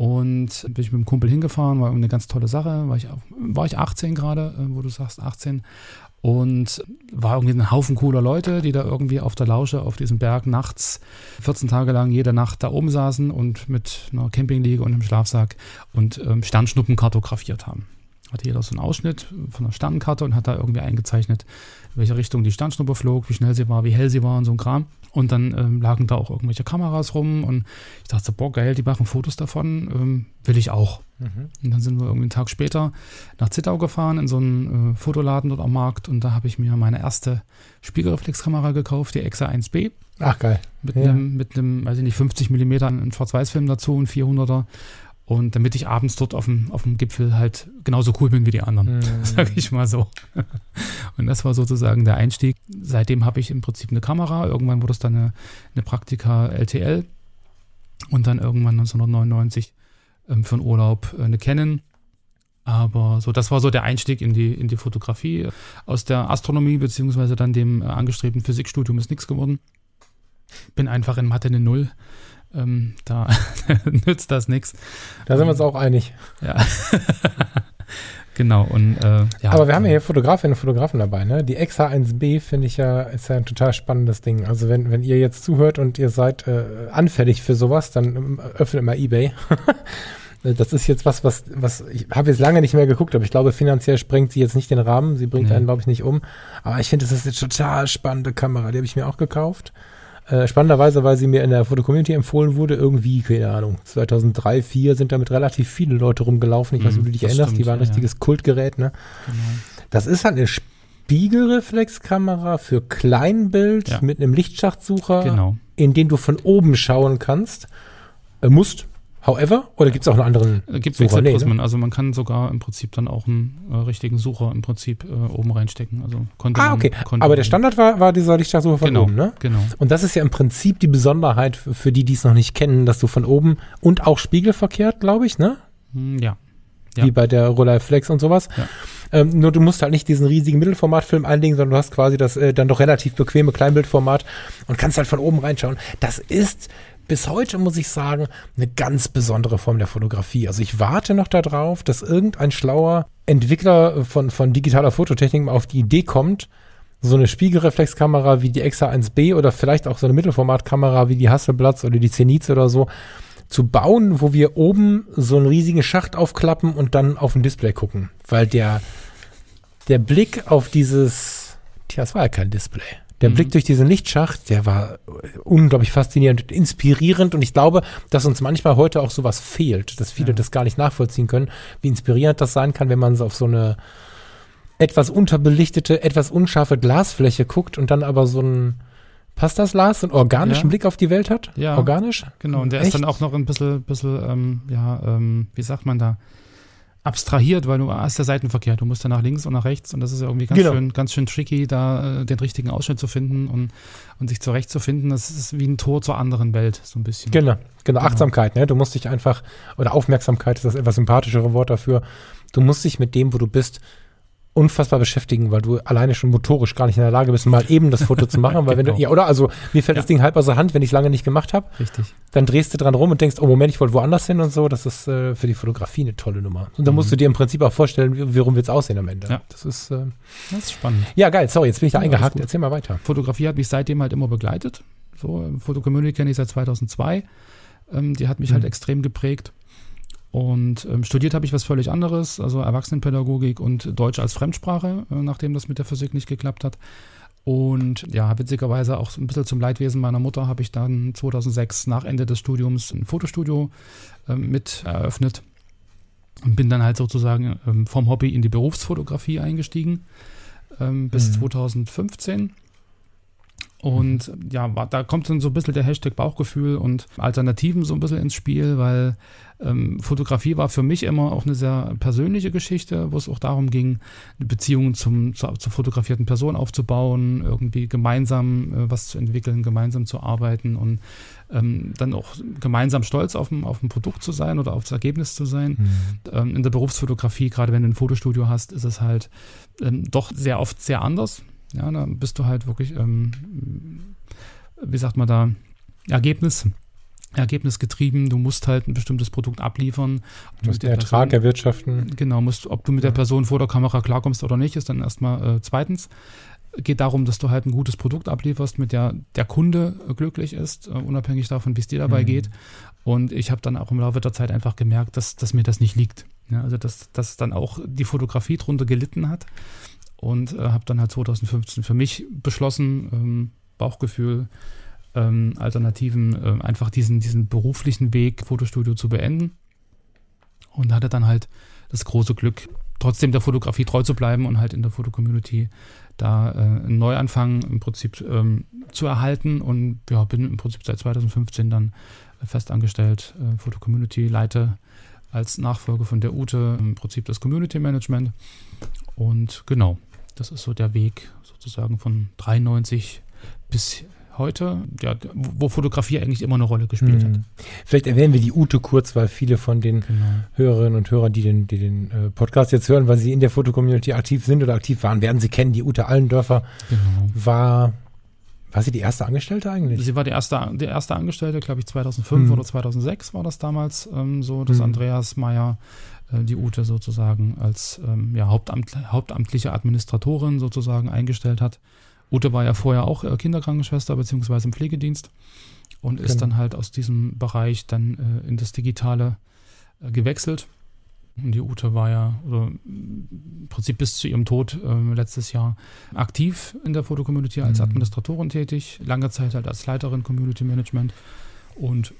Und bin ich mit dem Kumpel hingefahren, war eine ganz tolle Sache. War ich, war ich 18 gerade, äh, wo du sagst 18. Und war irgendwie ein Haufen cooler Leute, die da irgendwie auf der Lausche auf diesem Berg nachts 14 Tage lang jede Nacht da oben saßen und mit einer Campingliege und einem Schlafsack und ähm, Sternschnuppen kartografiert haben. Hatte jeder so einen Ausschnitt von einer Sternenkarte und hat da irgendwie eingezeichnet, in welche Richtung die Sternschnuppe flog, wie schnell sie war, wie hell sie war und so ein Kram. Und dann ähm, lagen da auch irgendwelche Kameras rum und ich dachte, boah, geil, die machen Fotos davon, ähm, will ich auch. Und dann sind wir irgendwie einen Tag später nach Zittau gefahren, in so einen äh, Fotoladen dort am Markt und da habe ich mir meine erste Spiegelreflexkamera gekauft, die Exa 1B, Ach, geil. mit Ja. einem, mit einem, weiß ich nicht, 50 mm einen Schwarz-Weiß-Film dazu, ein 400er. Und damit ich abends dort auf dem, auf dem Gipfel halt genauso cool bin wie die anderen, Mhm. sag ich mal so. Und das war sozusagen der Einstieg. Seitdem habe ich im Prinzip eine Kamera. Irgendwann wurde es dann eine, eine Praktika LTL und dann irgendwann 1999 ähm, für einen Urlaub äh, eine Canon. Aber so, das war so der Einstieg in die, in die Fotografie. Aus der Astronomie beziehungsweise dann dem äh, angestrebten Physikstudium ist nichts geworden. Bin einfach in Mathe eine Null. Ähm, da nützt das nichts. Da sind wir uns auch einig. Ja. genau. Und, äh, ja, Aber wir haben ja hier Fotografinnen und Fotografen dabei, ne? Die XH1B finde ich ja, ist ja ein total spannendes Ding. Also wenn, wenn ihr jetzt zuhört und ihr seid äh, anfällig für sowas, dann ähm, öffnet mal Ebay. Das ist jetzt was, was, was, ich habe jetzt lange nicht mehr geguckt, aber ich glaube, finanziell sprengt sie jetzt nicht den Rahmen. Sie bringt Nee. einen, glaube ich, nicht um. Aber ich finde, das ist eine total spannende Kamera. Die habe ich mir auch gekauft. Äh, spannenderweise, weil sie mir in der Fotocommunity empfohlen wurde, irgendwie, keine Ahnung, 2003, 2004 sind damit relativ viele Leute rumgelaufen. Ich weiß nicht, ob du dich Mhm, erinnerst, die stimmt, war ein ja, ja. richtiges Kultgerät, ne? Genau. Das ist halt eine Spiegelreflexkamera für Kleinbild Ja. mit einem Lichtschachtsucher, Genau. in den du von oben schauen kannst. Äh, musst, however, oder gibt es auch einen anderen Äh, Gibt Sucher? Nee, ne? Wechselprismen. Also man kann sogar im Prinzip dann auch einen äh, richtigen Sucher im Prinzip äh, oben reinstecken. Also konnte Ah, man, okay. Konnte Aber der man- Standard war, war dieser Lichtschachsucher von genau, oben, ne? Genau. Und das ist ja im Prinzip die Besonderheit für die, die es noch nicht kennen, dass du von oben und auch spiegelverkehrt, glaube ich, ne? Hm, Ja. Ja. Wie bei der Rolleiflex und sowas. Ja. Ähm, nur du musst halt nicht diesen riesigen Mittelformatfilm einlegen, sondern du hast quasi das äh, dann doch relativ bequeme Kleinbildformat und kannst halt von oben reinschauen. Das ist bis heute, muss ich sagen, eine ganz besondere Form der Fotografie. Also ich warte noch darauf, dass irgendein schlauer Entwickler von, von digitaler Fototechnik mal auf die Idee kommt, so eine Spiegelreflexkamera wie die Exa 1B oder vielleicht auch so eine Mittelformatkamera wie die Hasselblatz oder die Zenith oder so zu bauen, wo wir oben so einen riesigen Schacht aufklappen und dann auf ein Display gucken. Weil der, der Blick auf dieses, tja, es war ja kein Display. Der Mhm. Blick durch diesen Lichtschacht, der war unglaublich faszinierend und inspirierend. Und ich glaube, dass uns manchmal heute auch sowas fehlt, dass viele Ja. das gar nicht nachvollziehen können, wie inspirierend das sein kann, wenn man so auf so eine etwas unterbelichtete, etwas unscharfe Glasfläche guckt und dann aber so ein, passt das, Lars, so einen organischen Ja. Blick auf die Welt hat? Ja. Organisch? Genau, und der Echt? ist dann auch noch ein bisschen, bisschen ähm, ja, ähm, wie sagt man da, abstrahiert, weil du hast der Seitenverkehr, du musst dann nach links und nach rechts und das ist ja irgendwie ganz Genau. schön, ganz schön tricky, da äh, den richtigen Ausschnitt zu finden und, und sich zurechtzufinden. Das ist wie ein Tor zur anderen Welt, so ein bisschen. Genau, genau, Genau. Achtsamkeit, ne? Du musst dich einfach, oder Aufmerksamkeit ist das etwas sympathischere Wort dafür. Du musst dich mit dem, wo du bist, unfassbar beschäftigen, weil du alleine schon motorisch gar nicht in der Lage bist, mal eben das Foto zu machen, weil wenn du, Genau. ja, oder? Also mir fällt Ja. das Ding halb aus der Hand, wenn ich es lange nicht gemacht habe, Richtig. dann drehst du dran rum und denkst, oh Moment, ich wollte woanders hin und so. Das ist äh, für die Fotografie eine tolle Nummer. Und dann Mhm. musst du dir im Prinzip auch vorstellen, wie, warum wird es aussehen am Ende. Ja. Das ist, äh, Das ist spannend. ja geil, sorry, jetzt bin ich da Ja, eingehakt, erzähl mal weiter. Fotografie hat mich seitdem halt immer begleitet. So, Fotocommunity kenne ich seit 2002. Ähm, die hat mich halt Mhm. extrem geprägt. Und ähm, studiert habe ich was völlig anderes, also Erwachsenenpädagogik und Deutsch als Fremdsprache, äh, nachdem das mit der Physik nicht geklappt hat. Und ja, witzigerweise auch ein bisschen zum Leidwesen meiner Mutter habe ich dann 2006 nach Ende des Studiums ein Fotostudio ähm, mit eröffnet und bin dann halt sozusagen ähm, vom Hobby in die Berufsfotografie eingestiegen ähm, bis Mhm. 2015. Und ja, da kommt dann so ein bisschen der Hashtag Bauchgefühl und Alternativen so ein bisschen ins Spiel, weil ähm, Fotografie war für mich immer auch eine sehr persönliche Geschichte, wo es auch darum ging, eine Beziehung zum, zur, zur fotografierten Person aufzubauen, irgendwie gemeinsam äh, was zu entwickeln, gemeinsam zu arbeiten und ähm, dann auch gemeinsam stolz auf ein, auf ein Produkt zu sein oder auf das Ergebnis zu sein ähm, in der Berufsfotografie, gerade wenn du ein Fotostudio hast, ist es halt ähm, doch sehr oft sehr anders. Ja, da bist du halt wirklich, ähm, wie sagt man da, Ergebnis, ergebnisgetrieben. Du musst halt ein bestimmtes Produkt abliefern. Du musst den Ertrag Person- erwirtschaften. Genau, musst, ob du mit der. Person vor der Kamera klarkommst oder nicht, ist dann erstmal äh, zweitens. Geht darum, dass du halt ein gutes Produkt ablieferst, mit der der Kunde glücklich ist, äh, unabhängig davon, wie es dir dabei Mhm. geht. Und ich habe dann auch im Laufe der Zeit einfach gemerkt, dass, dass mir das nicht liegt. Ja, also dass, dass dann auch die Fotografie drunter gelitten hat. Und äh, habe dann halt 2015 für mich beschlossen, ähm, Bauchgefühl, ähm, Alternativen, äh, einfach diesen, diesen beruflichen Weg, Fotostudio zu beenden. Und hatte dann halt das große Glück, trotzdem der Fotografie treu zu bleiben und halt in der Fotocommunity da äh, einen Neuanfang im Prinzip ähm, zu erhalten. Und ja, bin im Prinzip seit 2015 dann äh, festangestellt, äh, Fotocommunity, leite als Nachfolger von der Ute im Prinzip das Community Management. Und genau, das ist so der Weg sozusagen von 93 bis heute, ja, wo Fotografie eigentlich immer eine Rolle gespielt hat. Hm. Vielleicht erwähnen wir die Ute kurz, weil viele von den Genau. Hörerinnen und Hörern, die den, die den äh, Podcast jetzt hören, weil sie in der Fotocommunity aktiv sind oder aktiv waren, werden sie kennen. Die Ute Allendörfer genau. war, war sie die erste Angestellte eigentlich? Sie war die erste, der erste Angestellte, glaube ich, 2005 Mhm. oder 2006 war das damals ähm, so, dass Mhm. Andreas Meyer äh, die Ute sozusagen als ähm, ja, Hauptamt, hauptamtliche Administratorin sozusagen eingestellt hat. Ute war ja vorher auch äh, Kinderkrankenschwester beziehungsweise im Pflegedienst und ist Genau. dann halt aus diesem Bereich dann äh, in das Digitale äh, gewechselt. Und die Ute war ja oder im Prinzip bis zu ihrem Tod ähm, letztes Jahr aktiv in der Fotocommunity als Mhm. Administratorin tätig, lange Zeit halt als Leiterin Community Management und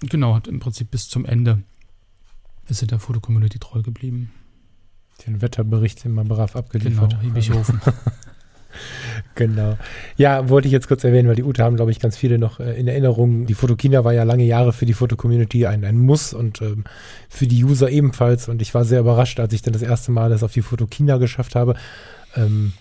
genau, hat im Prinzip bis zum Ende ist sie der Fotocommunity treu geblieben. Den Wetterbericht immer brav abgeliefert. Genau, Hiebichhofen. Genau. Ja, wollte ich jetzt kurz erwähnen, weil die Ute haben, glaube ich, ganz viele noch äh, in Erinnerung. Die Fotokina war ja lange Jahre für die Fotocommunity ein, ein Muss und ähm, für die User ebenfalls. Und ich war sehr überrascht, als ich dann das erste Mal das auf die Fotokina geschafft habe. Ähm,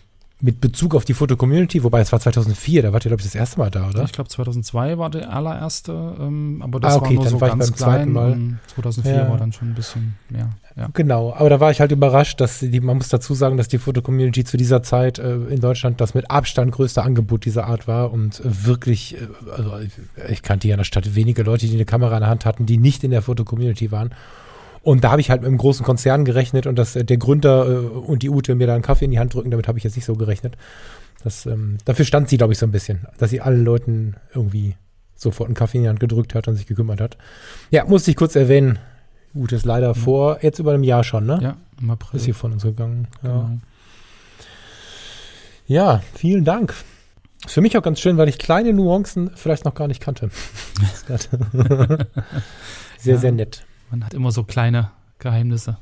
mit Bezug auf die Fotocommunity, wobei es war 2004, da wart ihr, glaube ich, das erste Mal da, oder? Ich glaube 2002 war der allererste, ähm, aber das Ah, okay, war nur dann so war ich ganz beim zweiten klein. Mal. und 2004 Ja. war dann schon ein bisschen mehr. Ja. Genau, aber da war ich halt überrascht, dass die, man muss dazu sagen, dass die Fotocommunity zu dieser Zeit äh, in Deutschland das mit Abstand größte Angebot dieser Art war und äh, wirklich, äh, also ich, ich kannte hier in der Stadt wenige Leute, die eine Kamera in der Hand hatten, die nicht in der Fotocommunity waren. Und da habe ich halt mit einem großen Konzern gerechnet und dass äh, der Gründer äh, und die Ute mir da einen Kaffee in die Hand drücken, damit habe ich jetzt nicht so gerechnet. Das, ähm, dafür stand sie, glaube ich, so ein bisschen, dass sie allen Leuten irgendwie sofort einen Kaffee in die Hand gedrückt hat und sich gekümmert hat. Ja, musste ich kurz erwähnen. Gut, ist leider vor jetzt über einem Jahr schon, ne? Ja, im April. Ist hier von uns gegangen. Ja. Genau. ja, vielen Dank. Ist für mich auch ganz schön, weil ich kleine Nuancen vielleicht noch gar nicht kannte. sehr, Ja. sehr nett. Man hat immer so kleine Geheimnisse.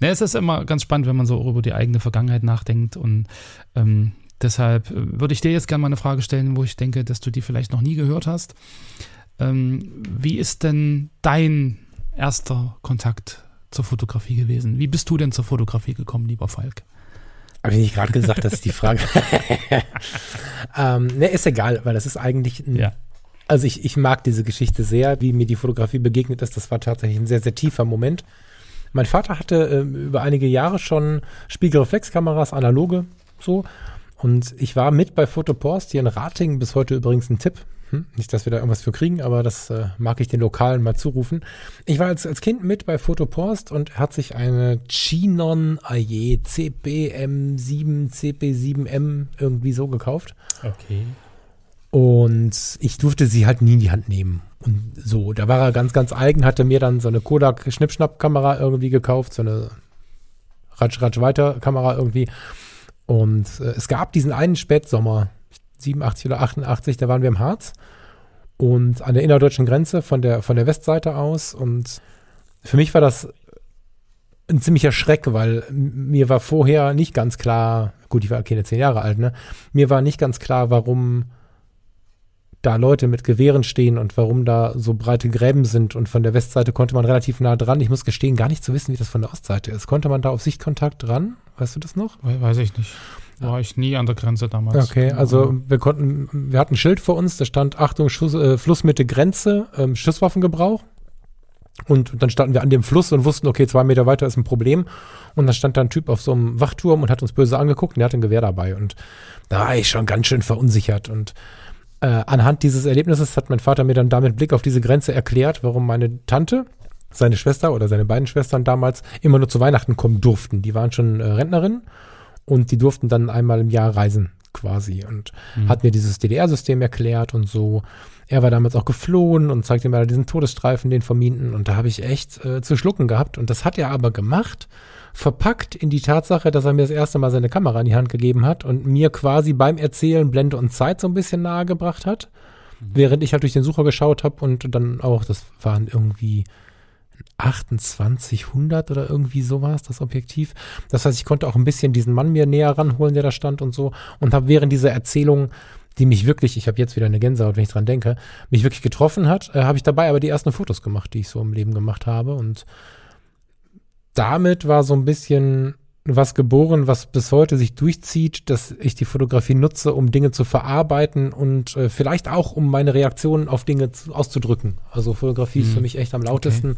Ne, es ist immer ganz spannend, wenn man so über die eigene Vergangenheit nachdenkt. Und ähm, deshalb äh, würde ich dir jetzt gerne mal eine Frage stellen, wo ich denke, dass du die vielleicht noch nie gehört hast. Ähm, wie ist denn dein erster Kontakt zur Fotografie gewesen? Wie bist du denn zur Fotografie gekommen, lieber Falk? Habe ich nicht gerade gesagt, das ist die Frage. ähm, ne, ist egal, weil das ist eigentlich ein, Ja. Also ich, ich mag diese Geschichte sehr, wie mir die Fotografie begegnet ist. Das war tatsächlich ein sehr, sehr tiefer Moment. Mein Vater hatte ähm, über einige Jahre schon Spiegelreflexkameras, analoge, so. Und ich war mit bei Fotopost hier in Ratingen, bis heute übrigens ein Tipp. Hm? Nicht, dass wir da irgendwas für kriegen, aber das äh, mag ich den Lokalen mal zurufen. Ich war als, als Kind mit bei Fotopost und hat sich eine Chinon AE CPM7, CP7M irgendwie so gekauft. Okay. Und ich durfte sie halt nie in die Hand nehmen. Und so, da war er ganz, ganz eigen, hatte mir dann so eine Kodak Schnippschnapp-Kamera irgendwie gekauft, so eine Ratsch-Ratsch-Weiter-Kamera irgendwie. Und äh, es gab diesen einen Spätsommer, 87 oder 88, da waren wir im Harz und an der innerdeutschen Grenze von der, von der Westseite aus. Und für mich war das ein ziemlicher Schreck, weil mir war vorher nicht ganz klar, gut, ich war keine zehn Jahre alt, ne? Mir war nicht ganz klar, warum da Leute mit Gewehren stehen und warum da so breite Gräben sind. Und von der Westseite konnte man relativ nah dran. Ich muss gestehen, gar nicht zu wissen, wie das von der Ostseite ist. Konnte man da auf Sichtkontakt dran? Weißt du das noch? We- Weiß ich nicht. War ich nie an der Grenze damals. Okay, also wir konnten, wir hatten ein Schild vor uns, da stand Achtung, Schuss, äh, Flussmitte Grenze, ähm, Schusswaffengebrauch. Und dann standen wir an dem Fluss und wussten, okay, zwei Meter weiter ist ein Problem. Und dann stand da ein Typ auf so einem Wachturm und hat uns böse angeguckt und der hatte ein Gewehr dabei. Und da war ich schon ganz schön verunsichert. Und äh, anhand dieses Erlebnisses hat mein Vater mir dann damit Blick auf diese Grenze erklärt, warum meine Tante, seine Schwester oder seine beiden Schwestern damals immer nur zu Weihnachten kommen durften. Die waren schon äh, Rentnerinnen und die durften dann einmal im Jahr reisen quasi und Mhm. hat mir dieses DDR-System erklärt und so. Er war damals auch geflohen und zeigte mir diesen Todesstreifen, den vermienten und da habe ich echt äh, zu schlucken gehabt und das hat er aber gemacht, verpackt in die Tatsache, dass er mir das erste Mal seine Kamera in die Hand gegeben hat und mir quasi beim Erzählen Blende und Zeit so ein bisschen nahe gebracht hat, während ich halt durch den Sucher geschaut habe und dann auch, das waren irgendwie 2800 oder irgendwie sowas, das Objektiv. Das heißt, ich konnte auch ein bisschen diesen Mann mir näher ranholen, der da stand und so. Und habe während dieser Erzählung, die mich wirklich, ich habe jetzt wieder eine Gänsehaut, wenn ich dran denke, mich wirklich getroffen hat, äh, habe ich dabei aber die ersten Fotos gemacht, die ich so im Leben gemacht habe. Und damit war so ein bisschen was geboren, was bis heute sich durchzieht, dass ich die Fotografie nutze, um Dinge zu verarbeiten und äh, vielleicht auch, um meine Reaktionen auf Dinge zu, auszudrücken. Also Fotografie ist Mhm. für mich echt am lautesten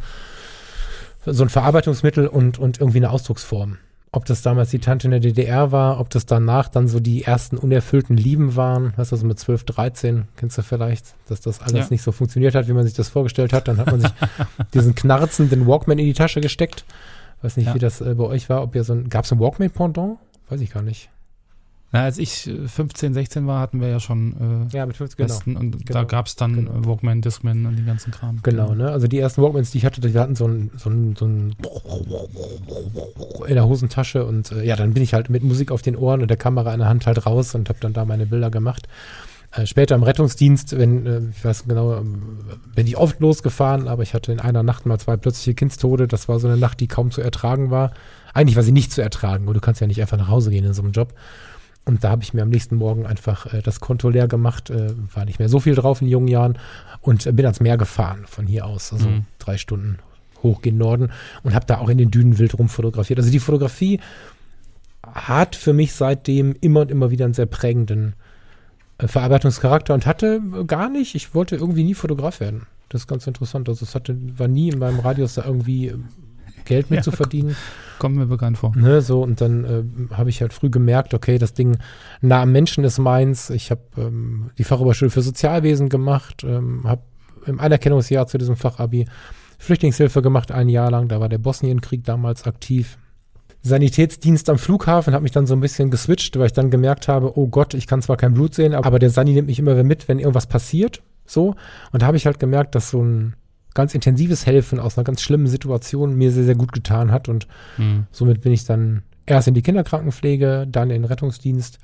so ein Verarbeitungsmittel und, und irgendwie eine Ausdrucksform. Ob das damals die Tante in der DDR war, ob das danach dann so die ersten unerfüllten Lieben waren, weißt du, so mit 12, 13, kennst du vielleicht, dass das alles Ja. nicht so funktioniert hat, wie man sich das vorgestellt hat. Dann hat man sich diesen knarzenden Walkman in die Tasche gesteckt. Weiß nicht, Ja. wie das äh, bei euch war, ob ihr so ein, gab es ein Walkman-Pendant? Weiß ich gar nicht. Na, als ich äh, 15, 16 war, hatten wir ja schon äh, Ja, mit 50, genau. Westen und Genau. da gab es dann Genau. äh, Walkman, Discman und den ganzen Kram. Genau, ne? Also die ersten Walkmans, die ich hatte, die hatten so ein, so ein, so ein in der Hosentasche und äh, ja, dann bin ich halt mit Musik auf den Ohren und der Kamera in der Hand halt raus und habe dann da meine Bilder gemacht. Äh, später im Rettungsdienst, wenn, äh, ich weiß genau, ähm, bin ich oft losgefahren, aber ich hatte in einer Nacht mal zwei plötzliche Kindstode. Das war so eine Nacht, die kaum zu ertragen war. Eigentlich war sie nicht zu ertragen, und du kannst ja nicht einfach nach Hause gehen in so einem Job. Und da habe ich mir am nächsten Morgen einfach äh, das Konto leer gemacht, äh, war nicht mehr so viel drauf in jungen Jahren und äh, bin ans Meer gefahren von hier aus, also Mhm. drei Stunden hoch gen Norden und habe da auch in den Dünen wild rumfotografiert. Also die Fotografie hat für mich seitdem immer und immer wieder einen sehr prägenden Verarbeitungscharakter und hatte gar nicht, ich wollte irgendwie nie Fotograf werden. Das ist ganz interessant. Also es hatte, war nie in meinem Radius da irgendwie äh, Geld mit Ja, zu verdienen. Kommt mir bekannt vor. Ne, so, und dann äh, habe ich halt früh gemerkt, okay, das Ding nah am Menschen ist meins. Ich habe ähm, die Fachoberschule für Sozialwesen gemacht, ähm, habe im Anerkennungsjahr zu diesem Fachabi Flüchtlingshilfe gemacht, ein Jahr lang. Da war der Bosnienkrieg damals aktiv. Sanitätsdienst am Flughafen hat mich dann so ein bisschen geswitcht, weil ich dann gemerkt habe, oh Gott, ich kann zwar kein Blut sehen, aber der Sani nimmt mich immer wieder mit, wenn irgendwas passiert. So. Und da habe ich halt gemerkt, dass so ein ganz intensives Helfen aus einer ganz schlimmen Situation mir sehr, sehr gut getan hat. Und Hm. somit bin ich dann erst in die Kinderkrankenpflege, dann in den Rettungsdienst.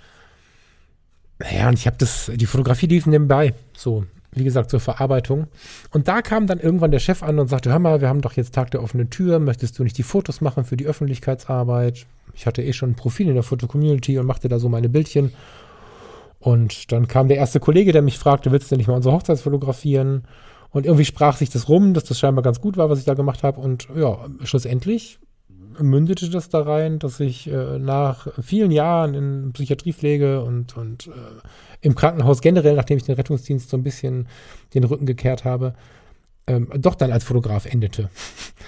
Ja, und ich habe das, die Fotografie lief nebenbei. So, wie gesagt, zur Verarbeitung. Und da kam dann irgendwann der Chef an und sagte, hör mal, wir haben doch jetzt Tag der offenen Tür, möchtest du nicht die Fotos machen für die Öffentlichkeitsarbeit? Ich hatte eh schon ein Profil in der Foto-Community und machte da so meine Bildchen. Und dann kam der erste Kollege, der mich fragte, willst du nicht mal unsere Hochzeit fotografieren? Und irgendwie sprach sich das rum, dass das scheinbar ganz gut war, was ich da gemacht habe. Und ja, schlussendlich mündete das da rein, dass ich äh, nach vielen Jahren in Psychiatriepflege und, und äh, im Krankenhaus generell, nachdem ich den Rettungsdienst so ein bisschen den Rücken gekehrt habe, ähm, doch dann als Fotograf endete.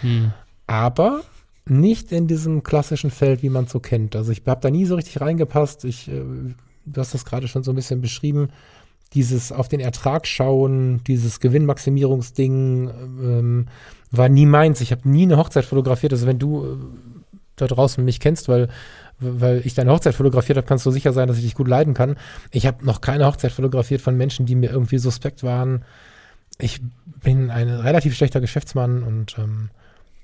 Hm. Aber nicht in diesem klassischen Feld, wie man es so kennt. Also ich habe da nie so richtig reingepasst. Ich, äh, du hast das gerade schon so ein bisschen beschrieben. Dieses auf den Ertrag schauen, dieses Gewinnmaximierungsding ähm, war nie meins. Ich habe nie eine Hochzeit fotografiert. Also wenn du äh, da draußen mich kennst, weil weil ich deine Hochzeit fotografiert habe, kannst du sicher sein, dass ich dich gut leiden kann. Ich habe noch keine Hochzeit fotografiert von Menschen, die mir irgendwie suspekt waren. Ich bin ein relativ schlechter Geschäftsmann und ähm,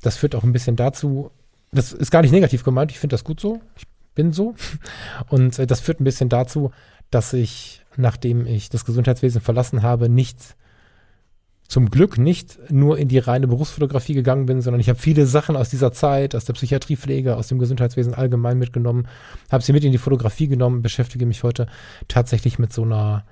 das führt auch ein bisschen dazu, das ist gar nicht negativ gemeint, ich finde das gut so, ich bin so. Und äh, das führt ein bisschen dazu, dass ich, nachdem ich das Gesundheitswesen verlassen habe, nicht zum Glück nicht nur in die reine Berufsfotografie gegangen bin, sondern ich habe viele Sachen aus dieser Zeit, aus der Psychiatriepflege, aus dem Gesundheitswesen allgemein mitgenommen, habe sie mit in die Fotografie genommen, beschäftige mich heute tatsächlich mit so einer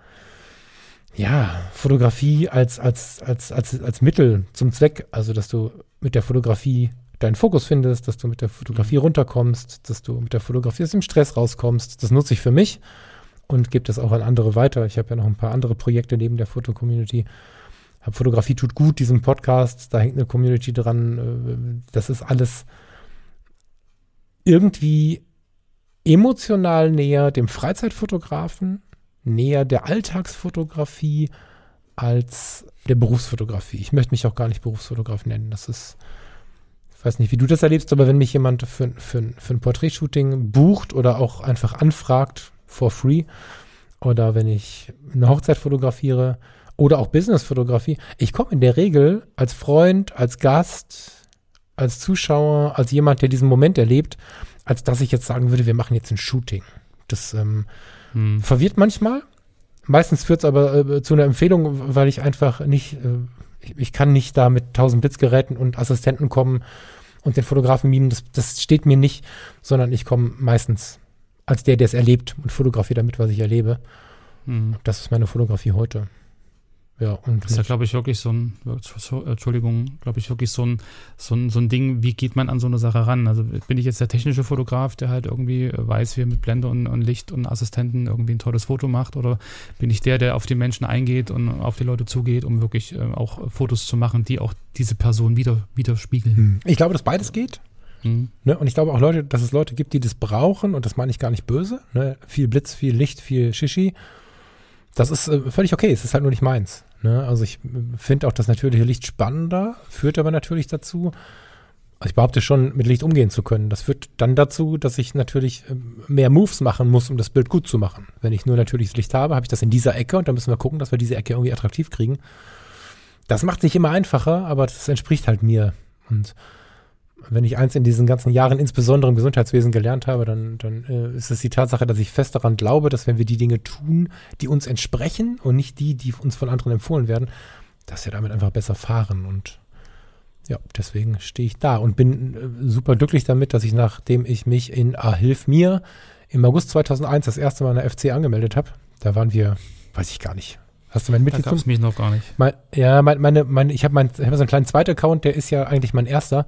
ja, Fotografie als, als, als, als, als Mittel zum Zweck, also dass du mit der Fotografie deinen Fokus findest, dass du mit der Fotografie runterkommst, dass du mit der Fotografie aus dem Stress rauskommst. Das nutze ich für mich und gebe das auch an andere weiter. Ich habe ja noch ein paar andere Projekte neben der Foto-Community. Hab Fotografie tut gut, diesem Podcast, da hängt eine Community dran. äh, Das ist alles irgendwie emotional näher dem Freizeitfotografen, näher der Alltagsfotografie als der Berufsfotografie. Ich möchte mich auch gar nicht Berufsfotograf nennen. Das ist, ich weiß nicht, wie du das erlebst, aber wenn mich jemand für, für, für ein Porträtshooting bucht oder auch einfach anfragt for free oder wenn ich eine Hochzeit fotografiere oder auch Businessfotografie, ich komme in der Regel als Freund, als Gast, als Zuschauer, als jemand, der diesen Moment erlebt, als dass ich jetzt sagen würde, wir machen jetzt ein Shooting. Das ähm, Hm. verwirrt manchmal. Meistens führt es aber äh, zu einer Empfehlung, weil ich einfach nicht, äh, ich, ich kann nicht da mit 1000 Blitzgeräten und Assistenten kommen und den Fotografen mimen. Das, das steht mir nicht, sondern ich komme meistens als der, der es erlebt und fotografiere damit, was ich erlebe. Hm. Das ist meine Fotografie heute. Ja, und Das ist ja, glaube ich, wirklich so ein, Entschuldigung, glaube ich, wirklich so ein, so, ein, so ein Ding, wie geht man an so eine Sache ran? Also bin ich jetzt der technische Fotograf, der halt irgendwie weiß, wie er mit Blende und, und Licht und Assistenten irgendwie ein tolles Foto macht? Oder bin ich der, der auf die Menschen eingeht und auf die Leute zugeht, um wirklich äh, auch Fotos zu machen, die auch diese Person wieder, widerspiegeln? Hm. ich glaube, dass beides geht. Hm. Ne? Und ich glaube auch Leute, dass es Leute gibt, die das brauchen und das meine ich gar nicht böse. Ne? Viel Blitz, viel Licht, viel Shishi. Das ist äh, völlig okay. Es ist halt nur nicht meins. Ne? Also ich äh, finde auch das natürliche Licht spannender, führt aber natürlich dazu, also ich behaupte schon, mit Licht umgehen zu können. Das führt dann dazu, dass ich natürlich ähm, mehr Moves machen muss, um das Bild gut zu machen. Wenn ich nur natürliches Licht habe, habe ich das in dieser Ecke und dann müssen wir gucken, dass wir diese Ecke irgendwie attraktiv kriegen. Das macht sich immer einfacher, aber das entspricht halt mir. Und wenn ich eins in diesen ganzen Jahren, insbesondere im Gesundheitswesen, gelernt habe, dann, dann äh, ist es die Tatsache, dass ich fest daran glaube, dass wenn wir die Dinge tun, die uns entsprechen und nicht die, die uns von anderen empfohlen werden, dass wir damit einfach besser fahren. Und ja, deswegen stehe ich da und bin äh, super glücklich damit, dass ich, nachdem ich mich in Ah, Hilf mir im August 2001 das erste Mal in der FC angemeldet habe, da waren wir, weiß ich gar nicht. Hast du mein Da Mitglied gab es mich noch gar nicht. mein, ja, mein, meine, meine, ich habe mein, ich hab so einen kleinen zweiten Account, der ist ja eigentlich mein erster.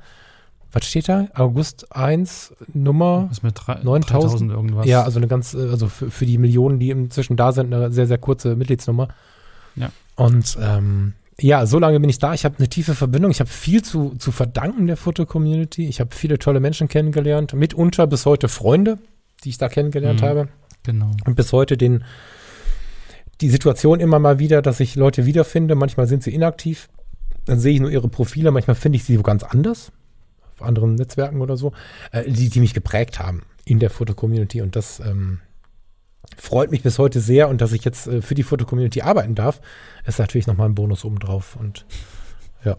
Was steht da? August 1, Nummer. Was mit drei- 9000 3000 irgendwas? Ja, also eine ganz, also für, für die Millionen, die inzwischen da sind, eine sehr, sehr kurze Mitgliedsnummer. Ja. Und ähm, ja, so lange bin ich da. Ich habe eine tiefe Verbindung. Ich habe viel zu, zu verdanken der Foto-Community. Ich habe viele tolle Menschen kennengelernt, mitunter bis heute Freunde, die ich da kennengelernt Mhm. habe. Genau. Und bis heute den, die Situation immer mal wieder, dass ich Leute wiederfinde. Manchmal sind sie inaktiv. Dann sehe ich nur ihre Profile. Manchmal finde ich sie so ganz anders. Auf anderen Netzwerken oder so. Äh, die, die mich geprägt haben in der Foto-Community. Und das, ähm, freut mich bis heute sehr und dass ich jetzt äh, für die Foto-Community arbeiten darf, ist natürlich nochmal ein Bonus obendrauf und ja.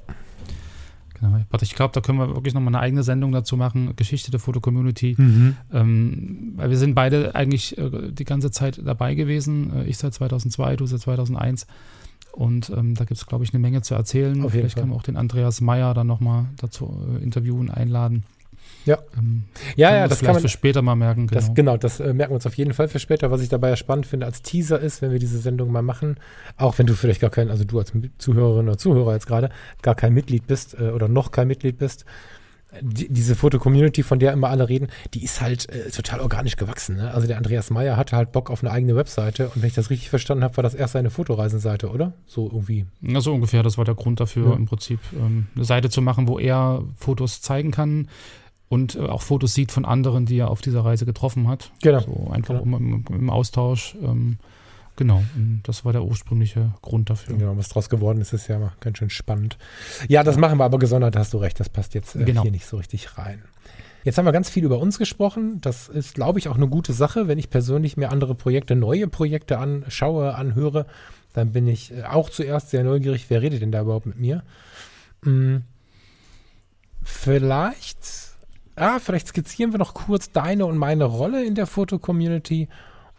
Genau. Warte, ich glaube, da können wir wirklich nochmal eine eigene Sendung dazu machen, Geschichte der Foto-Community. Mhm. Ähm, weil wir sind beide eigentlich äh, die ganze Zeit dabei gewesen. Äh, ich seit 2002, du seit 2001. Und ähm, da gibt es, glaube ich, eine Menge zu erzählen. Auf Vielleicht können wir auch den Andreas Meyer dann nochmal dazu äh, interviewen, einladen. Ja. Ähm, Ja, ja, wir das kann man, für später mal merken. Genau. Das, genau, das äh, merken wir uns auf jeden Fall für später. Was ich dabei ja spannend finde als Teaser ist, wenn wir diese Sendung mal machen, auch wenn du vielleicht gar kein, also du als Zuhörerin oder Zuhörer jetzt gerade, gar kein Mitglied bist äh, oder noch kein Mitglied bist, die, diese Foto-Community, von der immer alle reden, die ist halt äh, total organisch gewachsen. Ne? Also der Andreas Meyer hatte halt Bock auf eine eigene Webseite und wenn ich das richtig verstanden habe, war das erst seine Fotoreisenseite, oder? So irgendwie. Ja, so ungefähr, das war der Grund dafür, Ja. im Prinzip ähm, eine Seite zu machen, wo er Fotos zeigen kann und äh, auch Fotos sieht von anderen, die er auf dieser Reise getroffen hat. Genau. So einfach Genau. um, im, im Austausch. Ähm, genau, und das war der ursprüngliche Grund dafür. Genau, was draus geworden ist, ist ja mal ganz schön spannend. Ja, das machen wir aber gesondert, hast du recht, das passt jetzt äh, Genau. hier nicht so richtig rein. Jetzt haben wir ganz viel über uns gesprochen. Das ist, glaube ich, auch eine gute Sache. Wenn ich persönlich mir andere Projekte, neue Projekte anschaue, anhöre, dann bin ich äh, auch zuerst sehr neugierig, wer redet denn da überhaupt mit mir? Hm, vielleicht, ah, vielleicht skizzieren wir noch kurz deine und meine Rolle in der Foto-Community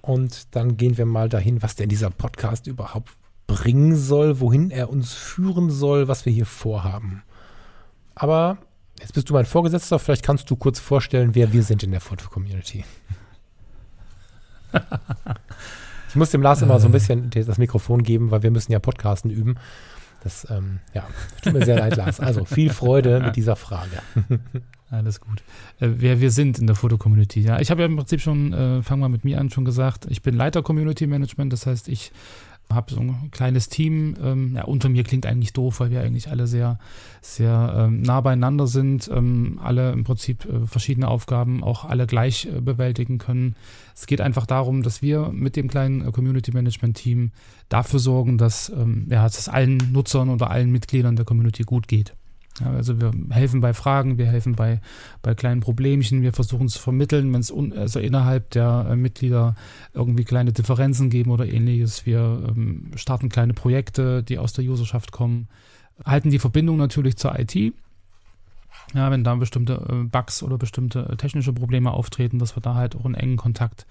und dann gehen wir mal dahin, was denn dieser Podcast überhaupt bringen soll, wohin er uns führen soll, was wir hier vorhaben. Aber jetzt bist du mein Vorgesetzter, vielleicht kannst du kurz vorstellen, wer wir sind in der Foto-Community. ich muss dem Lars immer so ein bisschen das Mikrofon geben, weil wir müssen ja Podcasten üben. Das, ähm, ja, tut mir sehr leid, Lars. Also viel Freude mit dieser Frage. Alles gut. Äh, wer wir sind in der Foto-Community. Ja, ich habe ja im Prinzip schon, äh, fangen wir mit mir an, schon gesagt, ich bin Leiter Community Management. Das heißt, ich habe so ein kleines Team. Ähm, ja, unter mir klingt eigentlich doof, weil wir eigentlich alle sehr, sehr ähm, nah beieinander sind. Ähm, alle im Prinzip äh, verschiedene Aufgaben auch alle gleich äh, bewältigen können. Es geht einfach darum, dass wir mit dem kleinen äh, Community Management Team dafür sorgen, dass, ähm, ja, dass es allen Nutzern oder allen Mitgliedern der Community gut geht. Ja, also wir helfen bei Fragen, wir helfen bei, bei kleinen Problemchen, wir versuchen zu vermitteln, wenn es also innerhalb der äh, Mitglieder irgendwie kleine Differenzen geben oder ähnliches. Wir ähm, starten kleine Projekte, die aus der Userschaft kommen, halten die Verbindung natürlich zur IT. Ja, wenn da bestimmte äh, Bugs oder bestimmte äh, technische Probleme auftreten, dass wir da halt auch in engen Kontakt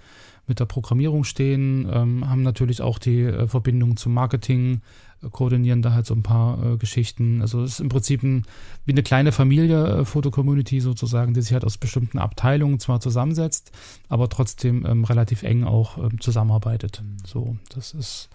mit der Programmierung stehen, ähm, haben natürlich auch die äh, Verbindung zum Marketing, äh, koordinieren da halt so ein paar äh, Geschichten. Also es ist im Prinzip ein, wie eine kleine Familie, äh, Foto-Community sozusagen, die sich halt aus bestimmten Abteilungen zwar zusammensetzt, aber trotzdem ähm, relativ eng auch ähm, zusammenarbeitet. So, das ist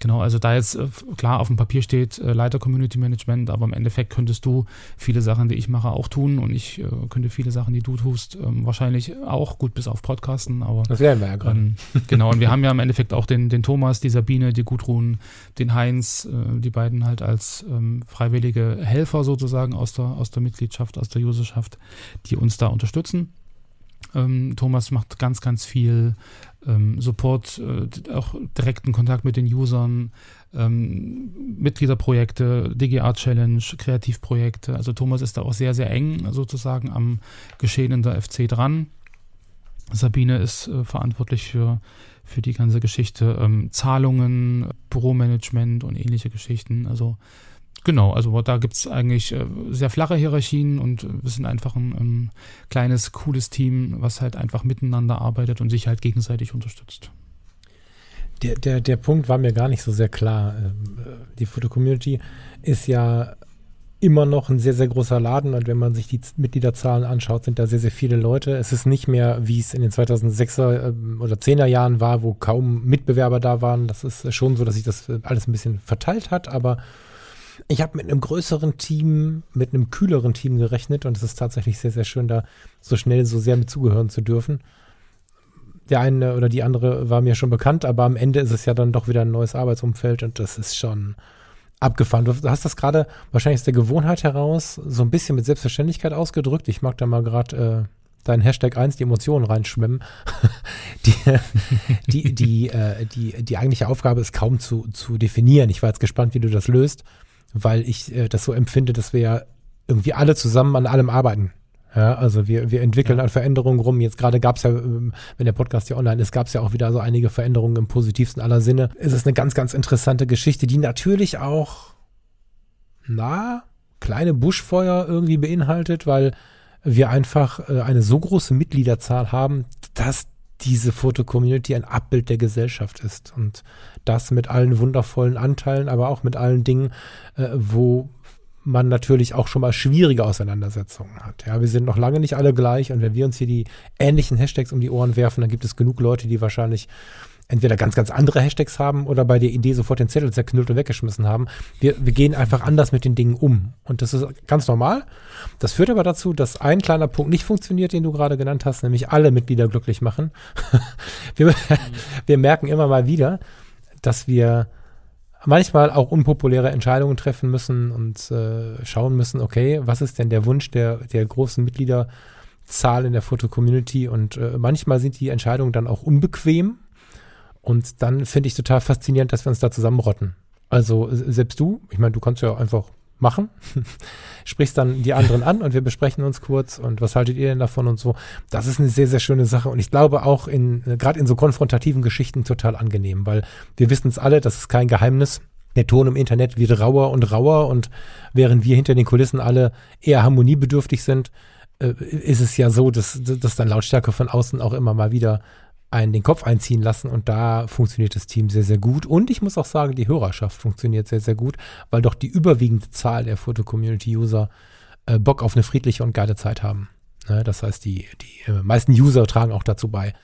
Genau, also da jetzt äh, klar auf dem Papier steht äh, Leiter Community Management, aber im Endeffekt könntest du viele Sachen, die ich mache, auch tun und ich äh, könnte viele Sachen, die du tust, ähm, wahrscheinlich auch gut bis auf Podcasten, aber Das werden wir ja gerade. ähm, genau, und wir haben ja im Endeffekt auch den, den Thomas, die Sabine, die Gudrun, den Heinz, die beiden halt als ähm, freiwillige Helfer sozusagen aus der, aus der Mitgliedschaft, aus der Userschaft, die uns da unterstützen. Ähm, Thomas macht ganz, ganz viel ähm, Support, äh, auch direkten Kontakt mit den Usern, ähm, Mitgliederprojekte, DGA Challenge, Kreativprojekte. Also Thomas ist da auch sehr, sehr eng sozusagen am Geschehen in der FC dran. Sabine ist äh, verantwortlich für, für die ganze Geschichte, ähm, Zahlungen, Büromanagement und ähnliche Geschichten. Also genau, also da gibt es eigentlich äh, sehr flache Hierarchien und wir sind einfach ein, ein kleines, cooles Team, was halt einfach miteinander arbeitet und sich halt gegenseitig unterstützt. Der, der, der Punkt war mir gar nicht so sehr klar. Ähm, äh, Die Foto-Community ist ja immer noch ein sehr, sehr großer Laden und wenn man sich die Mitgliederzahlen anschaut, sind da sehr, sehr viele Leute. Es ist nicht mehr, wie es in den 2006er ähm, oder 10er Jahren war, wo kaum Mitbewerber da waren. Das ist schon so, dass sich das äh, alles ein bisschen verteilt hat, aber ich habe mit einem größeren Team, mit einem kühleren Team gerechnet und es ist tatsächlich sehr, sehr schön, da so schnell so sehr mit zugehören zu dürfen. Der eine oder die andere war mir schon bekannt, aber am Ende ist es ja dann doch wieder ein neues Arbeitsumfeld und das ist schon abgefahren. Du hast das gerade wahrscheinlich aus der Gewohnheit heraus so ein bisschen mit Selbstverständlichkeit ausgedrückt. Ich mag da mal gerade äh, deinen Hashtag 1, die Emotionen reinschwimmen. die, die, die, äh, die, die eigentliche Aufgabe ist kaum zu, zu definieren. Ich war jetzt gespannt, wie du das löst, weil ich äh, das so empfinde, dass wir ja irgendwie alle zusammen an allem arbeiten. Ja, also wir, wir entwickeln ja. an Veränderungen rum. Jetzt gerade gab es ja, ähm, wenn der Podcast hier online ist, gab es ja auch wieder so einige Veränderungen im positivsten aller Sinne. Es ist eine ganz, ganz interessante Geschichte, die natürlich auch, na, kleine Buschfeuer irgendwie beinhaltet, weil wir einfach äh, eine so große Mitgliederzahl haben, dass diese Foto-Community ein Abbild der Gesellschaft ist. Und das mit allen wundervollen Anteilen, aber auch mit allen Dingen, äh, wo man natürlich auch schon mal schwierige Auseinandersetzungen hat. Ja, wir sind noch lange nicht alle gleich und wenn wir uns hier die ähnlichen Hashtags um die Ohren werfen, dann gibt es genug Leute, die wahrscheinlich entweder ganz, ganz andere Hashtags haben oder bei der Idee sofort den Zettel zerknüllt und weggeschmissen haben. Wir, wir gehen einfach anders mit den Dingen um. Und das ist ganz normal. Das führt aber dazu, dass ein kleiner Punkt nicht funktioniert, den du gerade genannt hast, nämlich alle Mitglieder glücklich machen. wir, wir merken immer mal wieder, dass wir manchmal auch unpopuläre Entscheidungen treffen müssen und äh, schauen müssen, okay, was ist denn der Wunsch der, der großen Mitgliederzahl in der Foto-Community? Und äh, manchmal sind die Entscheidungen dann auch unbequem. Und dann finde ich total faszinierend, dass wir uns da zusammenrotten. Also selbst du, ich meine, du kannst ja einfach machen, sprichst dann die anderen an und wir besprechen uns kurz und was haltet ihr denn davon und so. Das ist eine sehr, sehr schöne Sache und ich glaube auch in, gerade in so konfrontativen Geschichten total angenehm, weil wir wissen es alle, das ist kein Geheimnis. Der Ton im Internet wird rauer und rauer und während wir hinter den Kulissen alle eher harmoniebedürftig sind, äh, ist es ja so, dass, dass dann Lautstärke von außen auch immer mal wieder einen den Kopf einziehen lassen und da funktioniert das Team sehr, sehr gut. Und ich muss auch sagen, die Hörerschaft funktioniert sehr, sehr gut, weil doch die überwiegende Zahl der Foto-Community-User äh, Bock auf eine friedliche und geile Zeit haben. Ne? Das heißt, die, die äh, meisten User tragen auch dazu bei,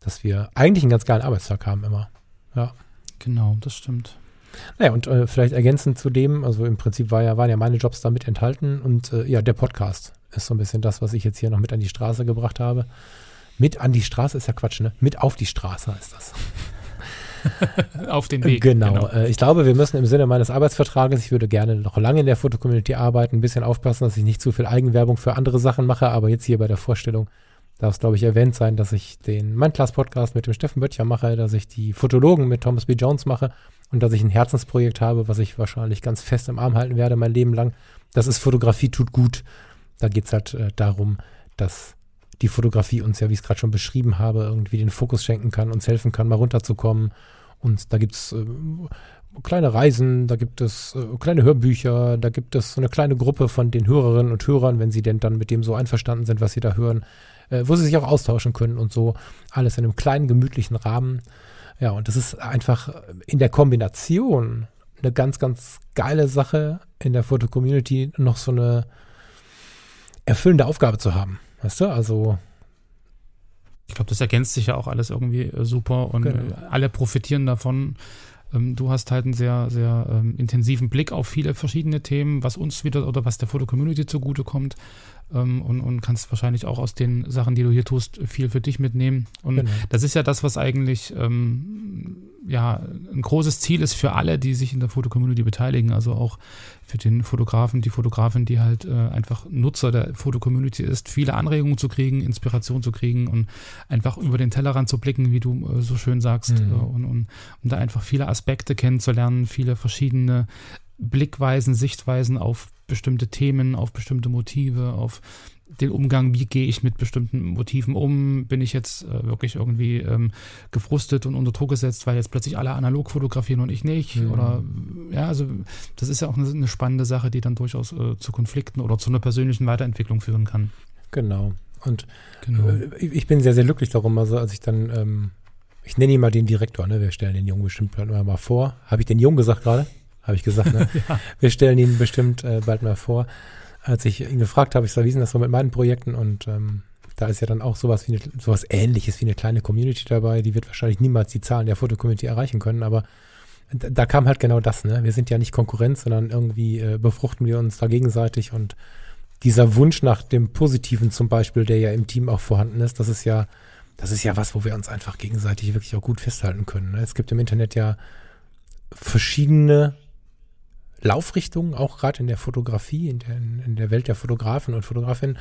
dass wir eigentlich einen ganz geilen Arbeitstag haben immer. Ja. Genau, das stimmt. Naja, und äh, vielleicht ergänzend zu dem, also im Prinzip war ja, waren ja meine Jobs damit enthalten und äh, ja, der Podcast ist so ein bisschen das, was ich jetzt hier noch mit an die Straße gebracht habe. Mit an die Straße ist ja Quatsch, ne? Mit auf die Straße heißt das. auf den Weg. Genau. genau. Äh, ich glaube, wir müssen im Sinne meines Arbeitsvertrages, ich würde gerne noch lange in der Fotocommunity arbeiten, ein bisschen aufpassen, dass ich nicht zu viel Eigenwerbung für andere Sachen mache, aber jetzt hier bei der Vorstellung darf es, glaube ich, erwähnt sein, dass ich den Mindclass-Podcast mit dem Steffen Böttcher mache, dass ich die Fotologen mit Thomas B. Jones mache und dass ich ein Herzensprojekt habe, was ich wahrscheinlich ganz fest im Arm halten werde mein Leben lang. Das ist Fotografie tut gut. Da geht es halt äh, darum, dass die Fotografie uns ja, wie ich es gerade schon beschrieben habe, irgendwie den Fokus schenken kann, uns helfen kann, mal runterzukommen. Und da gibt es äh, kleine Reisen, da gibt es äh, kleine Hörbücher, da gibt es so eine kleine Gruppe von den Hörerinnen und Hörern, wenn sie denn dann mit dem so einverstanden sind, was sie da hören, äh, wo sie sich auch austauschen können und so. Alles in einem kleinen, gemütlichen Rahmen. Ja, und das ist einfach in der Kombination eine ganz, ganz geile Sache in der Foto-Community, noch so eine erfüllende Aufgabe zu haben. Weißt du, also. Ich glaube, das ergänzt sich ja auch alles irgendwie äh, super und genau. Äh, alle profitieren davon. Ähm, du hast halt einen sehr, sehr ähm, intensiven Blick auf viele verschiedene Themen, was uns wieder oder was der Foto-Community zugutekommt ähm, und, und kannst wahrscheinlich auch aus den Sachen, die du hier tust, viel für dich mitnehmen. Und genau. das ist ja das, was eigentlich ähm, ja ein großes Ziel ist für alle, die sich in der Fotocommunity beteiligen. Also auch für den Fotografen, die Fotografin, die halt äh, einfach Nutzer der Fotocommunity ist, viele Anregungen zu kriegen, Inspiration zu krigen und einfach über den Tellerrand zu blicken, wie du äh, so schön sagst, mhm. äh, und, und, und da einfach viele Aspekte kennenzulernen, viele verschiedene Blickweisen, Sichtweisen auf bestimmte Themen, auf bestimmte Motive, auf den Umgang, wie gehe ich mit bestimmten Motiven um? Bin ich jetzt äh, wirklich irgendwie ähm, gefrustet und unter Druck gesetzt, weil jetzt plötzlich alle analog fotografieren und ich nicht? Mhm. Oder ja, also das ist ja auch eine, eine spannende Sache, die dann durchaus äh, zu Konflikten oder zu einer persönlichen Weiterentwicklung führen kann. Genau. Und genau. Äh, ich bin sehr, sehr glücklich darum, also als ich dann, ähm, ich nenne ihn mal den Direktor, ne? Wir stellen den Jungen bestimmt mal vor. Habe ich den Jungen gesagt gerade? Habe ich gesagt. Ne? ja. Wir stellen ihn bestimmt äh, bald mal vor. Als ich ihn gefragt habe, ich sage, wie ist das so mit meinen Projekten? Und ähm, da ist ja dann auch sowas wie eine, sowas ähnliches wie eine kleine Community dabei. Die wird wahrscheinlich niemals die Zahlen der Fotocommunity erreichen können, aber da, da, kam halt genau das, ne? Wir sind ja nicht Konkurrenz, sondern irgendwie äh, befruchten wir uns da gegenseitig und dieser Wunsch nach dem Positiven zum Beispiel, der ja im Team auch vorhanden ist, das ist ja, das ist ja was, wo wir uns einfach gegenseitig wirklich auch gut festhalten können. Ne? Es gibt im Internet ja verschiedene Laufrichtungen, auch gerade in der Fotografie, in der, in der Welt der Fotografen und Fotografinnen.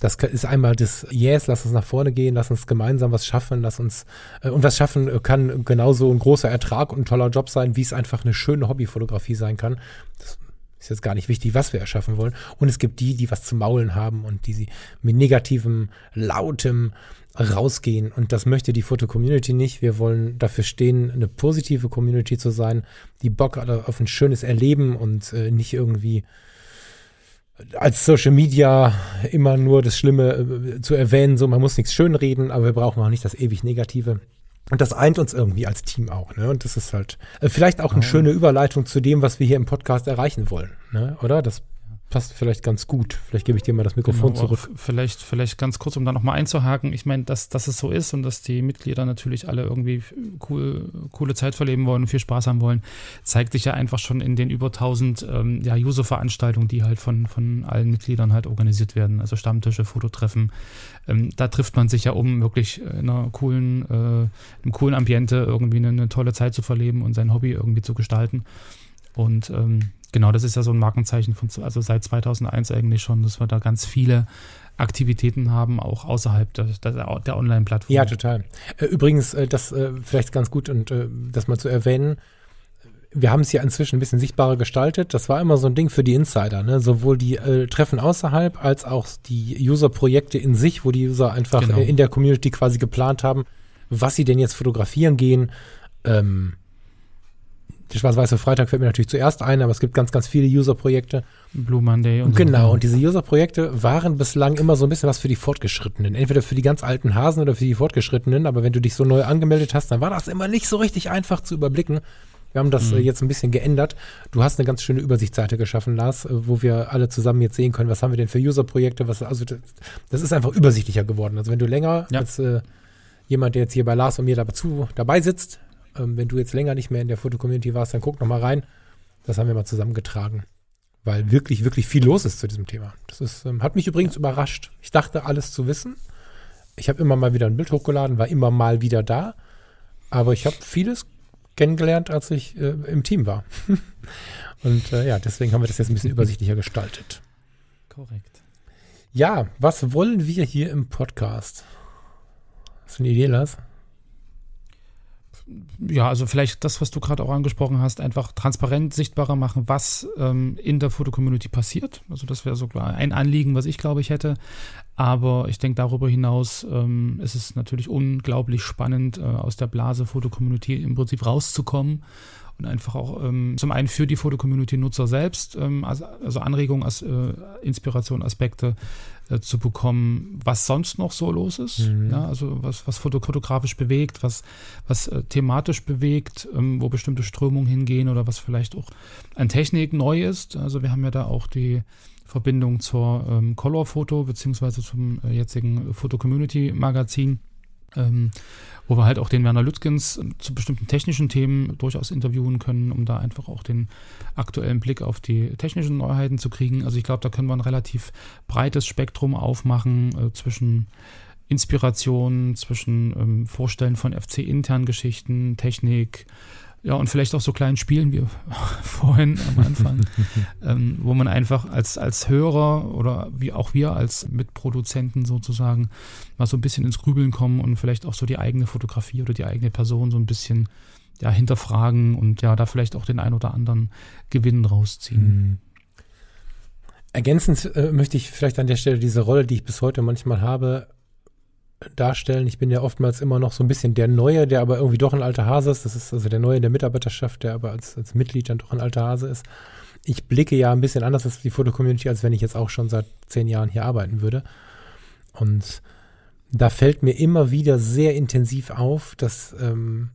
Das ist einmal das Yes, lass uns nach vorne gehen, lass uns gemeinsam was schaffen, lass uns äh, und was schaffen kann genauso ein großer Ertrag und ein toller Job sein, wie es einfach eine schöne Hobbyfotografie sein kann. Das Ist jetzt gar nicht wichtig, was wir erschaffen wollen. Und es gibt die, die was zu maulen haben und die sie mit negativem, lautem rausgehen. Und das möchte die Foto-Community nicht. Wir wollen dafür stehen, eine positive Community zu sein, die Bock auf ein schönes Erleben und äh, nicht irgendwie als Social Media immer nur das Schlimme äh, zu erwähnen. So, man muss nichts schönreden, aber wir brauchen auch nicht das ewig Negative. Und das eint uns irgendwie als Team auch, ne? Und das ist halt äh, vielleicht auch eine oh. schöne Überleitung zu dem, was wir hier im Podcast erreichen wollen, ne? Oder? Das passt vielleicht ganz gut. Vielleicht gebe ich dir mal das Mikrofon genau, zurück. Vielleicht, vielleicht ganz kurz, um da nochmal einzuhaken. Ich meine, dass, dass es so ist und dass die Mitglieder natürlich alle irgendwie cool, coole Zeit verleben wollen und viel Spaß haben wollen, zeigt sich ja einfach schon in den über 1000 ähm, ja, User-Veranstaltungen, die halt von, von allen Mitgliedern halt organisiert werden. Also Stammtische, Fototreffen. Ähm, da trifft man sich ja, um wirklich in einer coolen, äh, einem coolen Ambiente irgendwie eine, eine tolle Zeit zu verleben und sein Hobby irgendwie zu gestalten. Und ähm, Genau, das ist ja so ein Markenzeichen von, also seit 2001 eigentlich schon, dass wir da ganz viele Aktivitäten haben, auch außerhalb der, der, der Online-Plattform. Ja, total. Äh, übrigens, äh, das äh, vielleicht ganz gut und das mal zu erwähnen, wir haben es ja inzwischen ein bisschen sichtbarer gestaltet. Das war immer so ein Ding für die Insider, ne? sowohl die äh, Treffen außerhalb als auch die User-Projekte in sich, wo die User einfach genau. äh, in der Community quasi geplant haben, was sie denn jetzt fotografieren gehen. Ähm, der Schwarz-Weiße Freitag fällt mir natürlich zuerst ein, aber es gibt ganz, ganz viele User-Projekte. Blue Monday und Genau, so. und diese User-Projekte waren bislang immer so ein bisschen was für die Fortgeschrittenen. Entweder für die ganz alten Hasen oder für die Fortgeschrittenen, aber wenn du dich so neu angemeldet hast, dann war das immer nicht so richtig einfach zu überblicken. Wir haben das mhm. äh, jetzt ein bisschen geändert. Du hast eine ganz schöne Übersichtsseite geschaffen, Lars, äh, wo wir alle zusammen jetzt sehen können, was haben wir denn für User-Projekte, was, also das, das, ist einfach übersichtlicher geworden. Also wenn du länger ja. als äh, jemand, der jetzt hier bei Lars und mir dazu, dabei sitzt, ähm, wenn du jetzt länger nicht mehr in der Foto-Community warst, dann guck noch mal rein. Das haben wir mal zusammengetragen, weil wirklich, wirklich viel los ist zu diesem Thema. Das ist, ähm, hat mich übrigens überrascht. Ich dachte, alles zu wissen. Ich habe immer mal wieder ein Bild hochgeladen, war immer mal wieder da. Aber ich habe vieles kennengelernt, als ich äh, im Team war. Und äh, ja, deswegen haben wir das jetzt ein bisschen übersichtlicher gestaltet. Korrekt. Ja, was wollen wir hier im Podcast? Hast du eine Idee, Lars? Ja, also vielleicht das, was du gerade auch angesprochen hast, einfach transparent sichtbarer machen, was ähm, in der Fotocommunity passiert. Also das wäre so klar ein Anliegen, was ich glaube ich hätte. Aber ich denke darüber hinaus ähm, ist es natürlich unglaublich spannend, äh, aus der Blase Fotocommunity im Prinzip rauszukommen und einfach auch ähm, zum einen für die Foto-Community-Nutzer selbst, also, also Anregungen, as, äh, Inspiration, Aspekte äh, zu bekommen, was sonst noch so los ist, mhm. ja, also was, was fotografisch bewegt, was, was äh, thematisch bewegt, ähm, wo bestimmte Strömungen hingehen oder was vielleicht auch an Technik neu ist. Also wir haben ja da auch die Verbindung zur ähm, Color-Foto beziehungsweise zum äh, jetzigen Foto-Community-Magazin ähm, wo wir halt auch den Werner Lützgens ähm, zu bestimmten technischen Themen durchaus interviewen können, um da einfach auch den aktuellen Blick auf die technischen Neuheiten zu kriegen. Also ich glaube, da können wir ein relativ breites Spektrum aufmachen äh, zwischen Inspiration, zwischen ähm, Vorstellen von FC-internen Geschichten, Technik, ja, und vielleicht auch so kleinen Spielen wie vorhin am Anfang, ähm, wo man einfach als, als Hörer oder wie auch wir als Mitproduzenten sozusagen mal so ein bisschen ins Grübeln kommen und vielleicht auch so die eigene Fotografie oder die eigene Person so ein bisschen ja, hinterfragen und ja, da vielleicht auch den ein oder anderen Gewinn rausziehen. Mhm. Ergänzend äh, möchte ich vielleicht an der Stelle diese Rolle, die ich bis heute manchmal habe, darstellen. Ich bin ja oftmals immer noch so ein bisschen der Neue, der aber irgendwie doch ein alter Hase ist. Das ist also der Neue in der Mitarbeiterschaft, der aber als, als Mitglied dann doch ein alter Hase ist. Ich blicke ja ein bisschen anders auf die Fotocommunity, als wenn ich jetzt auch schon seit zehn Jahren hier arbeiten würde. Und da fällt mir immer wieder sehr intensiv auf, dass ähm,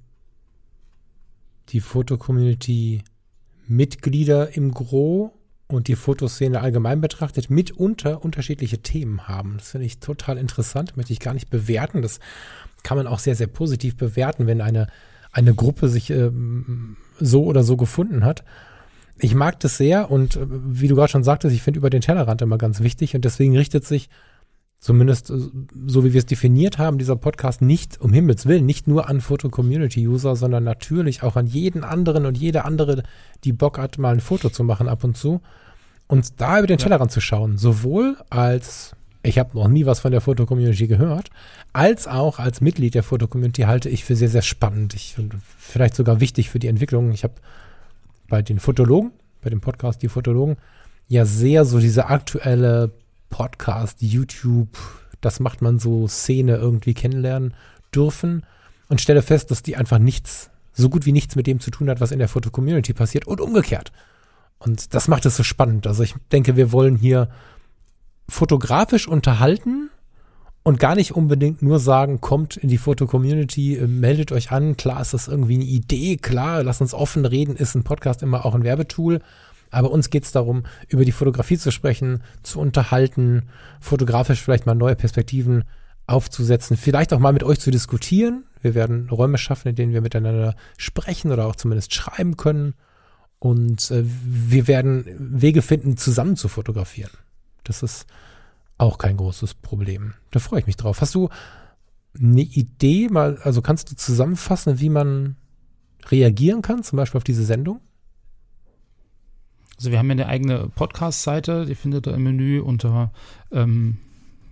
die Fotocommunity Mitglieder im Gro und die Fotoszene allgemein betrachtet mitunter unterschiedliche Themen haben. Das finde ich total interessant, möchte ich gar nicht bewerten. Das kann man auch sehr, sehr positiv bewerten, wenn eine, eine Gruppe sich ähm, so oder so gefunden hat. Ich mag das sehr und äh, wie du gerade schon sagtest, ich finde über den Tellerrand immer ganz wichtig und deswegen richtet sich zumindest äh, so wie wir es definiert haben, dieser Podcast nicht, um Himmels Willen, nicht nur an Foto-Community-User, sondern natürlich auch an jeden anderen und jede andere, die Bock hat, mal ein Foto zu machen ab und zu. Und da über den Tellerrand ja. zu schauen, sowohl als, ich habe noch nie was von der Foto-Community gehört, als auch als Mitglied der Foto-Community halte ich für sehr, sehr spannend. Ich, vielleicht sogar wichtig für die Entwicklung. Ich habe bei den Fotologen, bei dem Podcast Die Fotologen, ja sehr so diese aktuelle Podcast, YouTube, das macht man so Szene irgendwie kennenlernen dürfen und stelle fest, dass die einfach nichts, so gut wie nichts mit dem zu tun hat, was in der Foto-Community passiert und umgekehrt. Und das macht es so spannend. Also ich denke, wir wollen hier fotografisch unterhalten und gar nicht unbedingt nur sagen, kommt in die Foto-Community, äh, meldet euch an. Klar ist das irgendwie eine Idee, klar, lass uns offen reden, ist ein Podcast immer auch ein Werbetool. Aber uns geht es darum, über die Fotografie zu sprechen, zu unterhalten, fotografisch vielleicht mal neue Perspektiven aufzusetzen, vielleicht auch mal mit euch zu diskutieren. Wir werden Räume schaffen, in denen wir miteinander sprechen oder auch zumindest schreiben können. Und äh, wir werden Wege finden, zusammen zu fotografieren. Das ist auch kein großes Problem. Da freue ich mich drauf. Hast du eine Idee, mal, also kannst du zusammenfassen, wie man reagieren kann, zum Beispiel auf diese Sendung? Also wir haben ja eine eigene Podcast-Seite, die findet ihr im Menü unter ähm,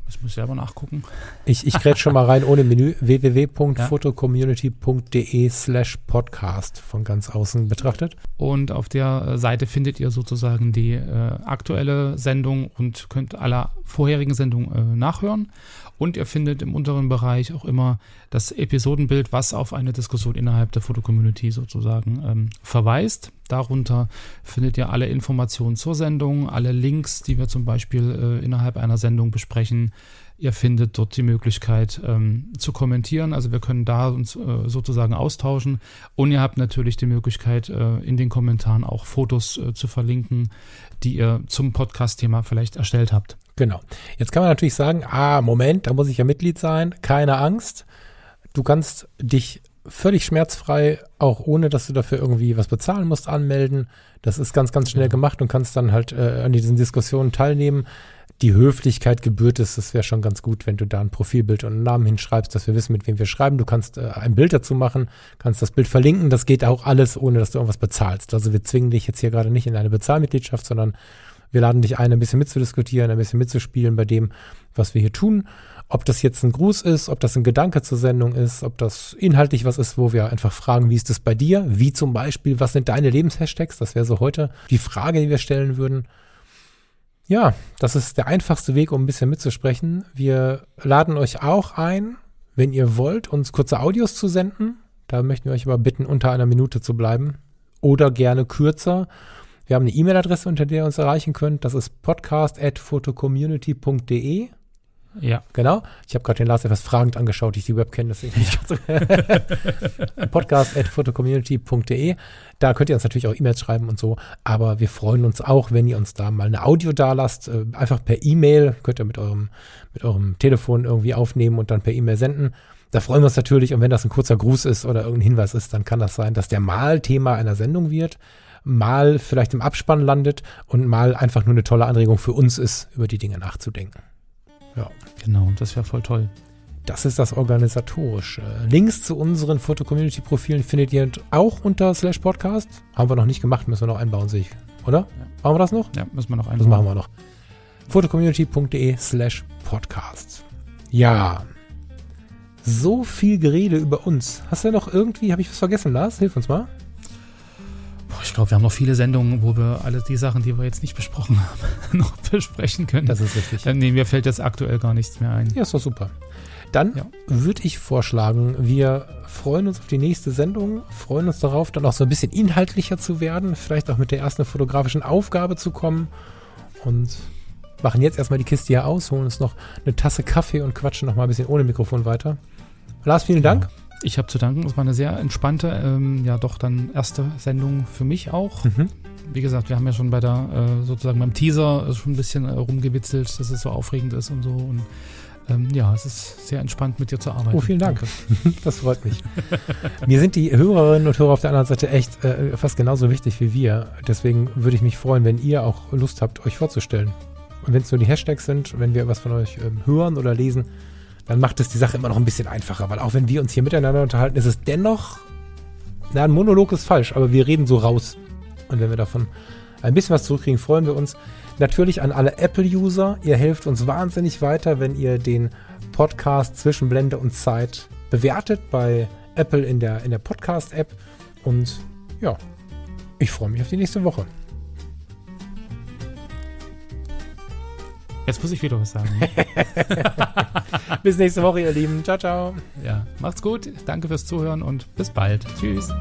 das muss ich selber nachgucken. Ich, ich grätsch schon mal rein ohne Menü. www.fotocommunity.de slash podcast von ganz außen betrachtet. Und auf der äh, Seite findet ihr sozusagen die äh, aktuelle Sendung und könnt alle vorherigen Sendungen äh, nachhören. Und ihr findet im unteren Bereich auch immer das Episodenbild, was auf eine Diskussion innerhalb der Fotocommunity sozusagen ähm, verweist. Darunter findet ihr alle Informationen zur Sendung, alle Links, die wir zum Beispiel äh, innerhalb einer Sendung besprechen. Ihr findet dort die Möglichkeit ähm, zu kommentieren. Also wir können da uns äh, sozusagen austauschen. Und ihr habt natürlich die Möglichkeit, äh, in den Kommentaren auch Fotos äh, zu verlinken, die ihr zum Podcast-Thema vielleicht erstellt habt. Genau. Jetzt kann man natürlich sagen, ah, Moment, da muss ich ja Mitglied sein. Keine Angst. Du kannst dich völlig schmerzfrei, auch ohne dass du dafür irgendwie was bezahlen musst, anmelden. Das ist ganz, ganz schnell gemacht und kannst dann halt äh, an diesen Diskussionen teilnehmen. Die Höflichkeit gebührt es, das wäre schon ganz gut, wenn du da ein Profilbild und einen Namen hinschreibst, dass wir wissen, mit wem wir schreiben. Du kannst äh, ein Bild dazu machen, kannst das Bild verlinken. Das geht auch alles, ohne dass du irgendwas bezahlst. Also wir zwingen dich jetzt hier gerade nicht in eine Bezahlmitgliedschaft, sondern wir laden dich ein, ein bisschen mitzudiskutieren, ein bisschen mitzuspielen bei dem, was wir hier tun. Ob das jetzt ein Gruß ist, ob das ein Gedanke zur Sendung ist, ob das inhaltlich was ist, wo wir einfach fragen, wie ist das bei dir? Wie zum Beispiel, was sind deine Lebenshashtags? Das wäre so heute die Frage, die wir stellen würden. Ja, das ist der einfachste Weg, um ein bisschen mitzusprechen. Wir laden euch auch ein, wenn ihr wollt, uns kurze Audios zu senden. Da möchten wir euch aber bitten, unter einer Minute zu bleiben. Oder gerne kürzer. Wir haben eine E-Mail-Adresse, unter der ihr uns erreichen könnt. Das ist podcast.photocommunity.de. Ja. Genau. Ich habe gerade den Lars etwas fragend angeschaut, ich die Webcam, deswegen nicht podcast.photocommunity.de. Da könnt ihr uns natürlich auch E-Mails schreiben und so. Aber wir freuen uns auch, wenn ihr uns da mal eine Audio da lasst. Äh, einfach per E-Mail. Könnt ihr mit eurem, mit eurem Telefon irgendwie aufnehmen und dann per E-Mail senden. Da freuen wir uns natürlich. Und wenn das ein kurzer Gruß ist oder irgendein Hinweis ist, dann kann das sein, dass der mal Thema einer Sendung wird mal vielleicht im Abspann landet und mal einfach nur eine tolle Anregung für uns ist, über die Dinge nachzudenken. Ja. Genau, das wäre voll toll. Das ist das Organisatorische. Links zu unseren Foto-Community-Profilen findet ihr auch unter slash Podcast. Haben wir noch nicht gemacht, müssen wir noch einbauen, sehe ich. Oder? Ja. Machen wir das noch? Ja, müssen wir noch einbauen. Das machen wir noch. Fotocommunity.de slash Podcast. Ja. So viel Gerede über uns. Hast du noch irgendwie, habe ich was vergessen, Lars? Hilf uns mal. Ich glaube, wir haben noch viele Sendungen, wo wir alle die Sachen, die wir jetzt nicht besprochen haben, noch besprechen können. Das ist richtig. Ähm, nee, mir fällt jetzt aktuell gar nichts mehr ein. Ja, ist doch super. Dann ja. würde ich vorschlagen, wir freuen uns auf die nächste Sendung, freuen uns darauf, dann auch so ein bisschen inhaltlicher zu werden, vielleicht auch mit der ersten fotografischen Aufgabe zu kommen und machen jetzt erstmal die Kiste hier aus, holen uns noch eine Tasse Kaffee und quatschen noch mal ein bisschen ohne Mikrofon weiter. Lars, vielen Dank. Ja. Ich habe zu danken. Es war eine sehr entspannte, ähm, ja doch dann erste Sendung für mich auch. Mhm. Wie gesagt, wir haben ja schon bei der, äh, sozusagen beim Teaser schon ein bisschen äh, rumgewitzelt, dass es so aufregend ist und so. Und ähm, ja, es ist sehr entspannt mit dir zu arbeiten. Oh, vielen Dank. Das freut mich. Mir sind die Hörerinnen und Hörer auf der anderen Seite echt äh, fast genauso wichtig wie wir. Deswegen würde ich mich freuen, wenn ihr auch Lust habt, euch vorzustellen. Und wenn es nur die Hashtags sind, wenn wir was von euch ähm, hören oder lesen, dann macht es die Sache immer noch ein bisschen einfacher, weil auch wenn wir uns hier miteinander unterhalten, ist es dennoch, na, ein Monolog ist falsch, aber wir reden so raus. Und wenn wir davon ein bisschen was zurückkriegen, freuen wir uns. Natürlich an alle Apple-User. Ihr helft uns wahnsinnig weiter, wenn ihr den Podcast zwischen Blende und Zeit bewertet bei Apple in der, in der Podcast-App. Und ja, ich freue mich auf die nächste Woche. Jetzt muss ich wieder was sagen. Bis nächste Woche, ihr Lieben. Ciao, ciao. Ja, macht's gut. Danke fürs Zuhören und bis bald. Tschüss.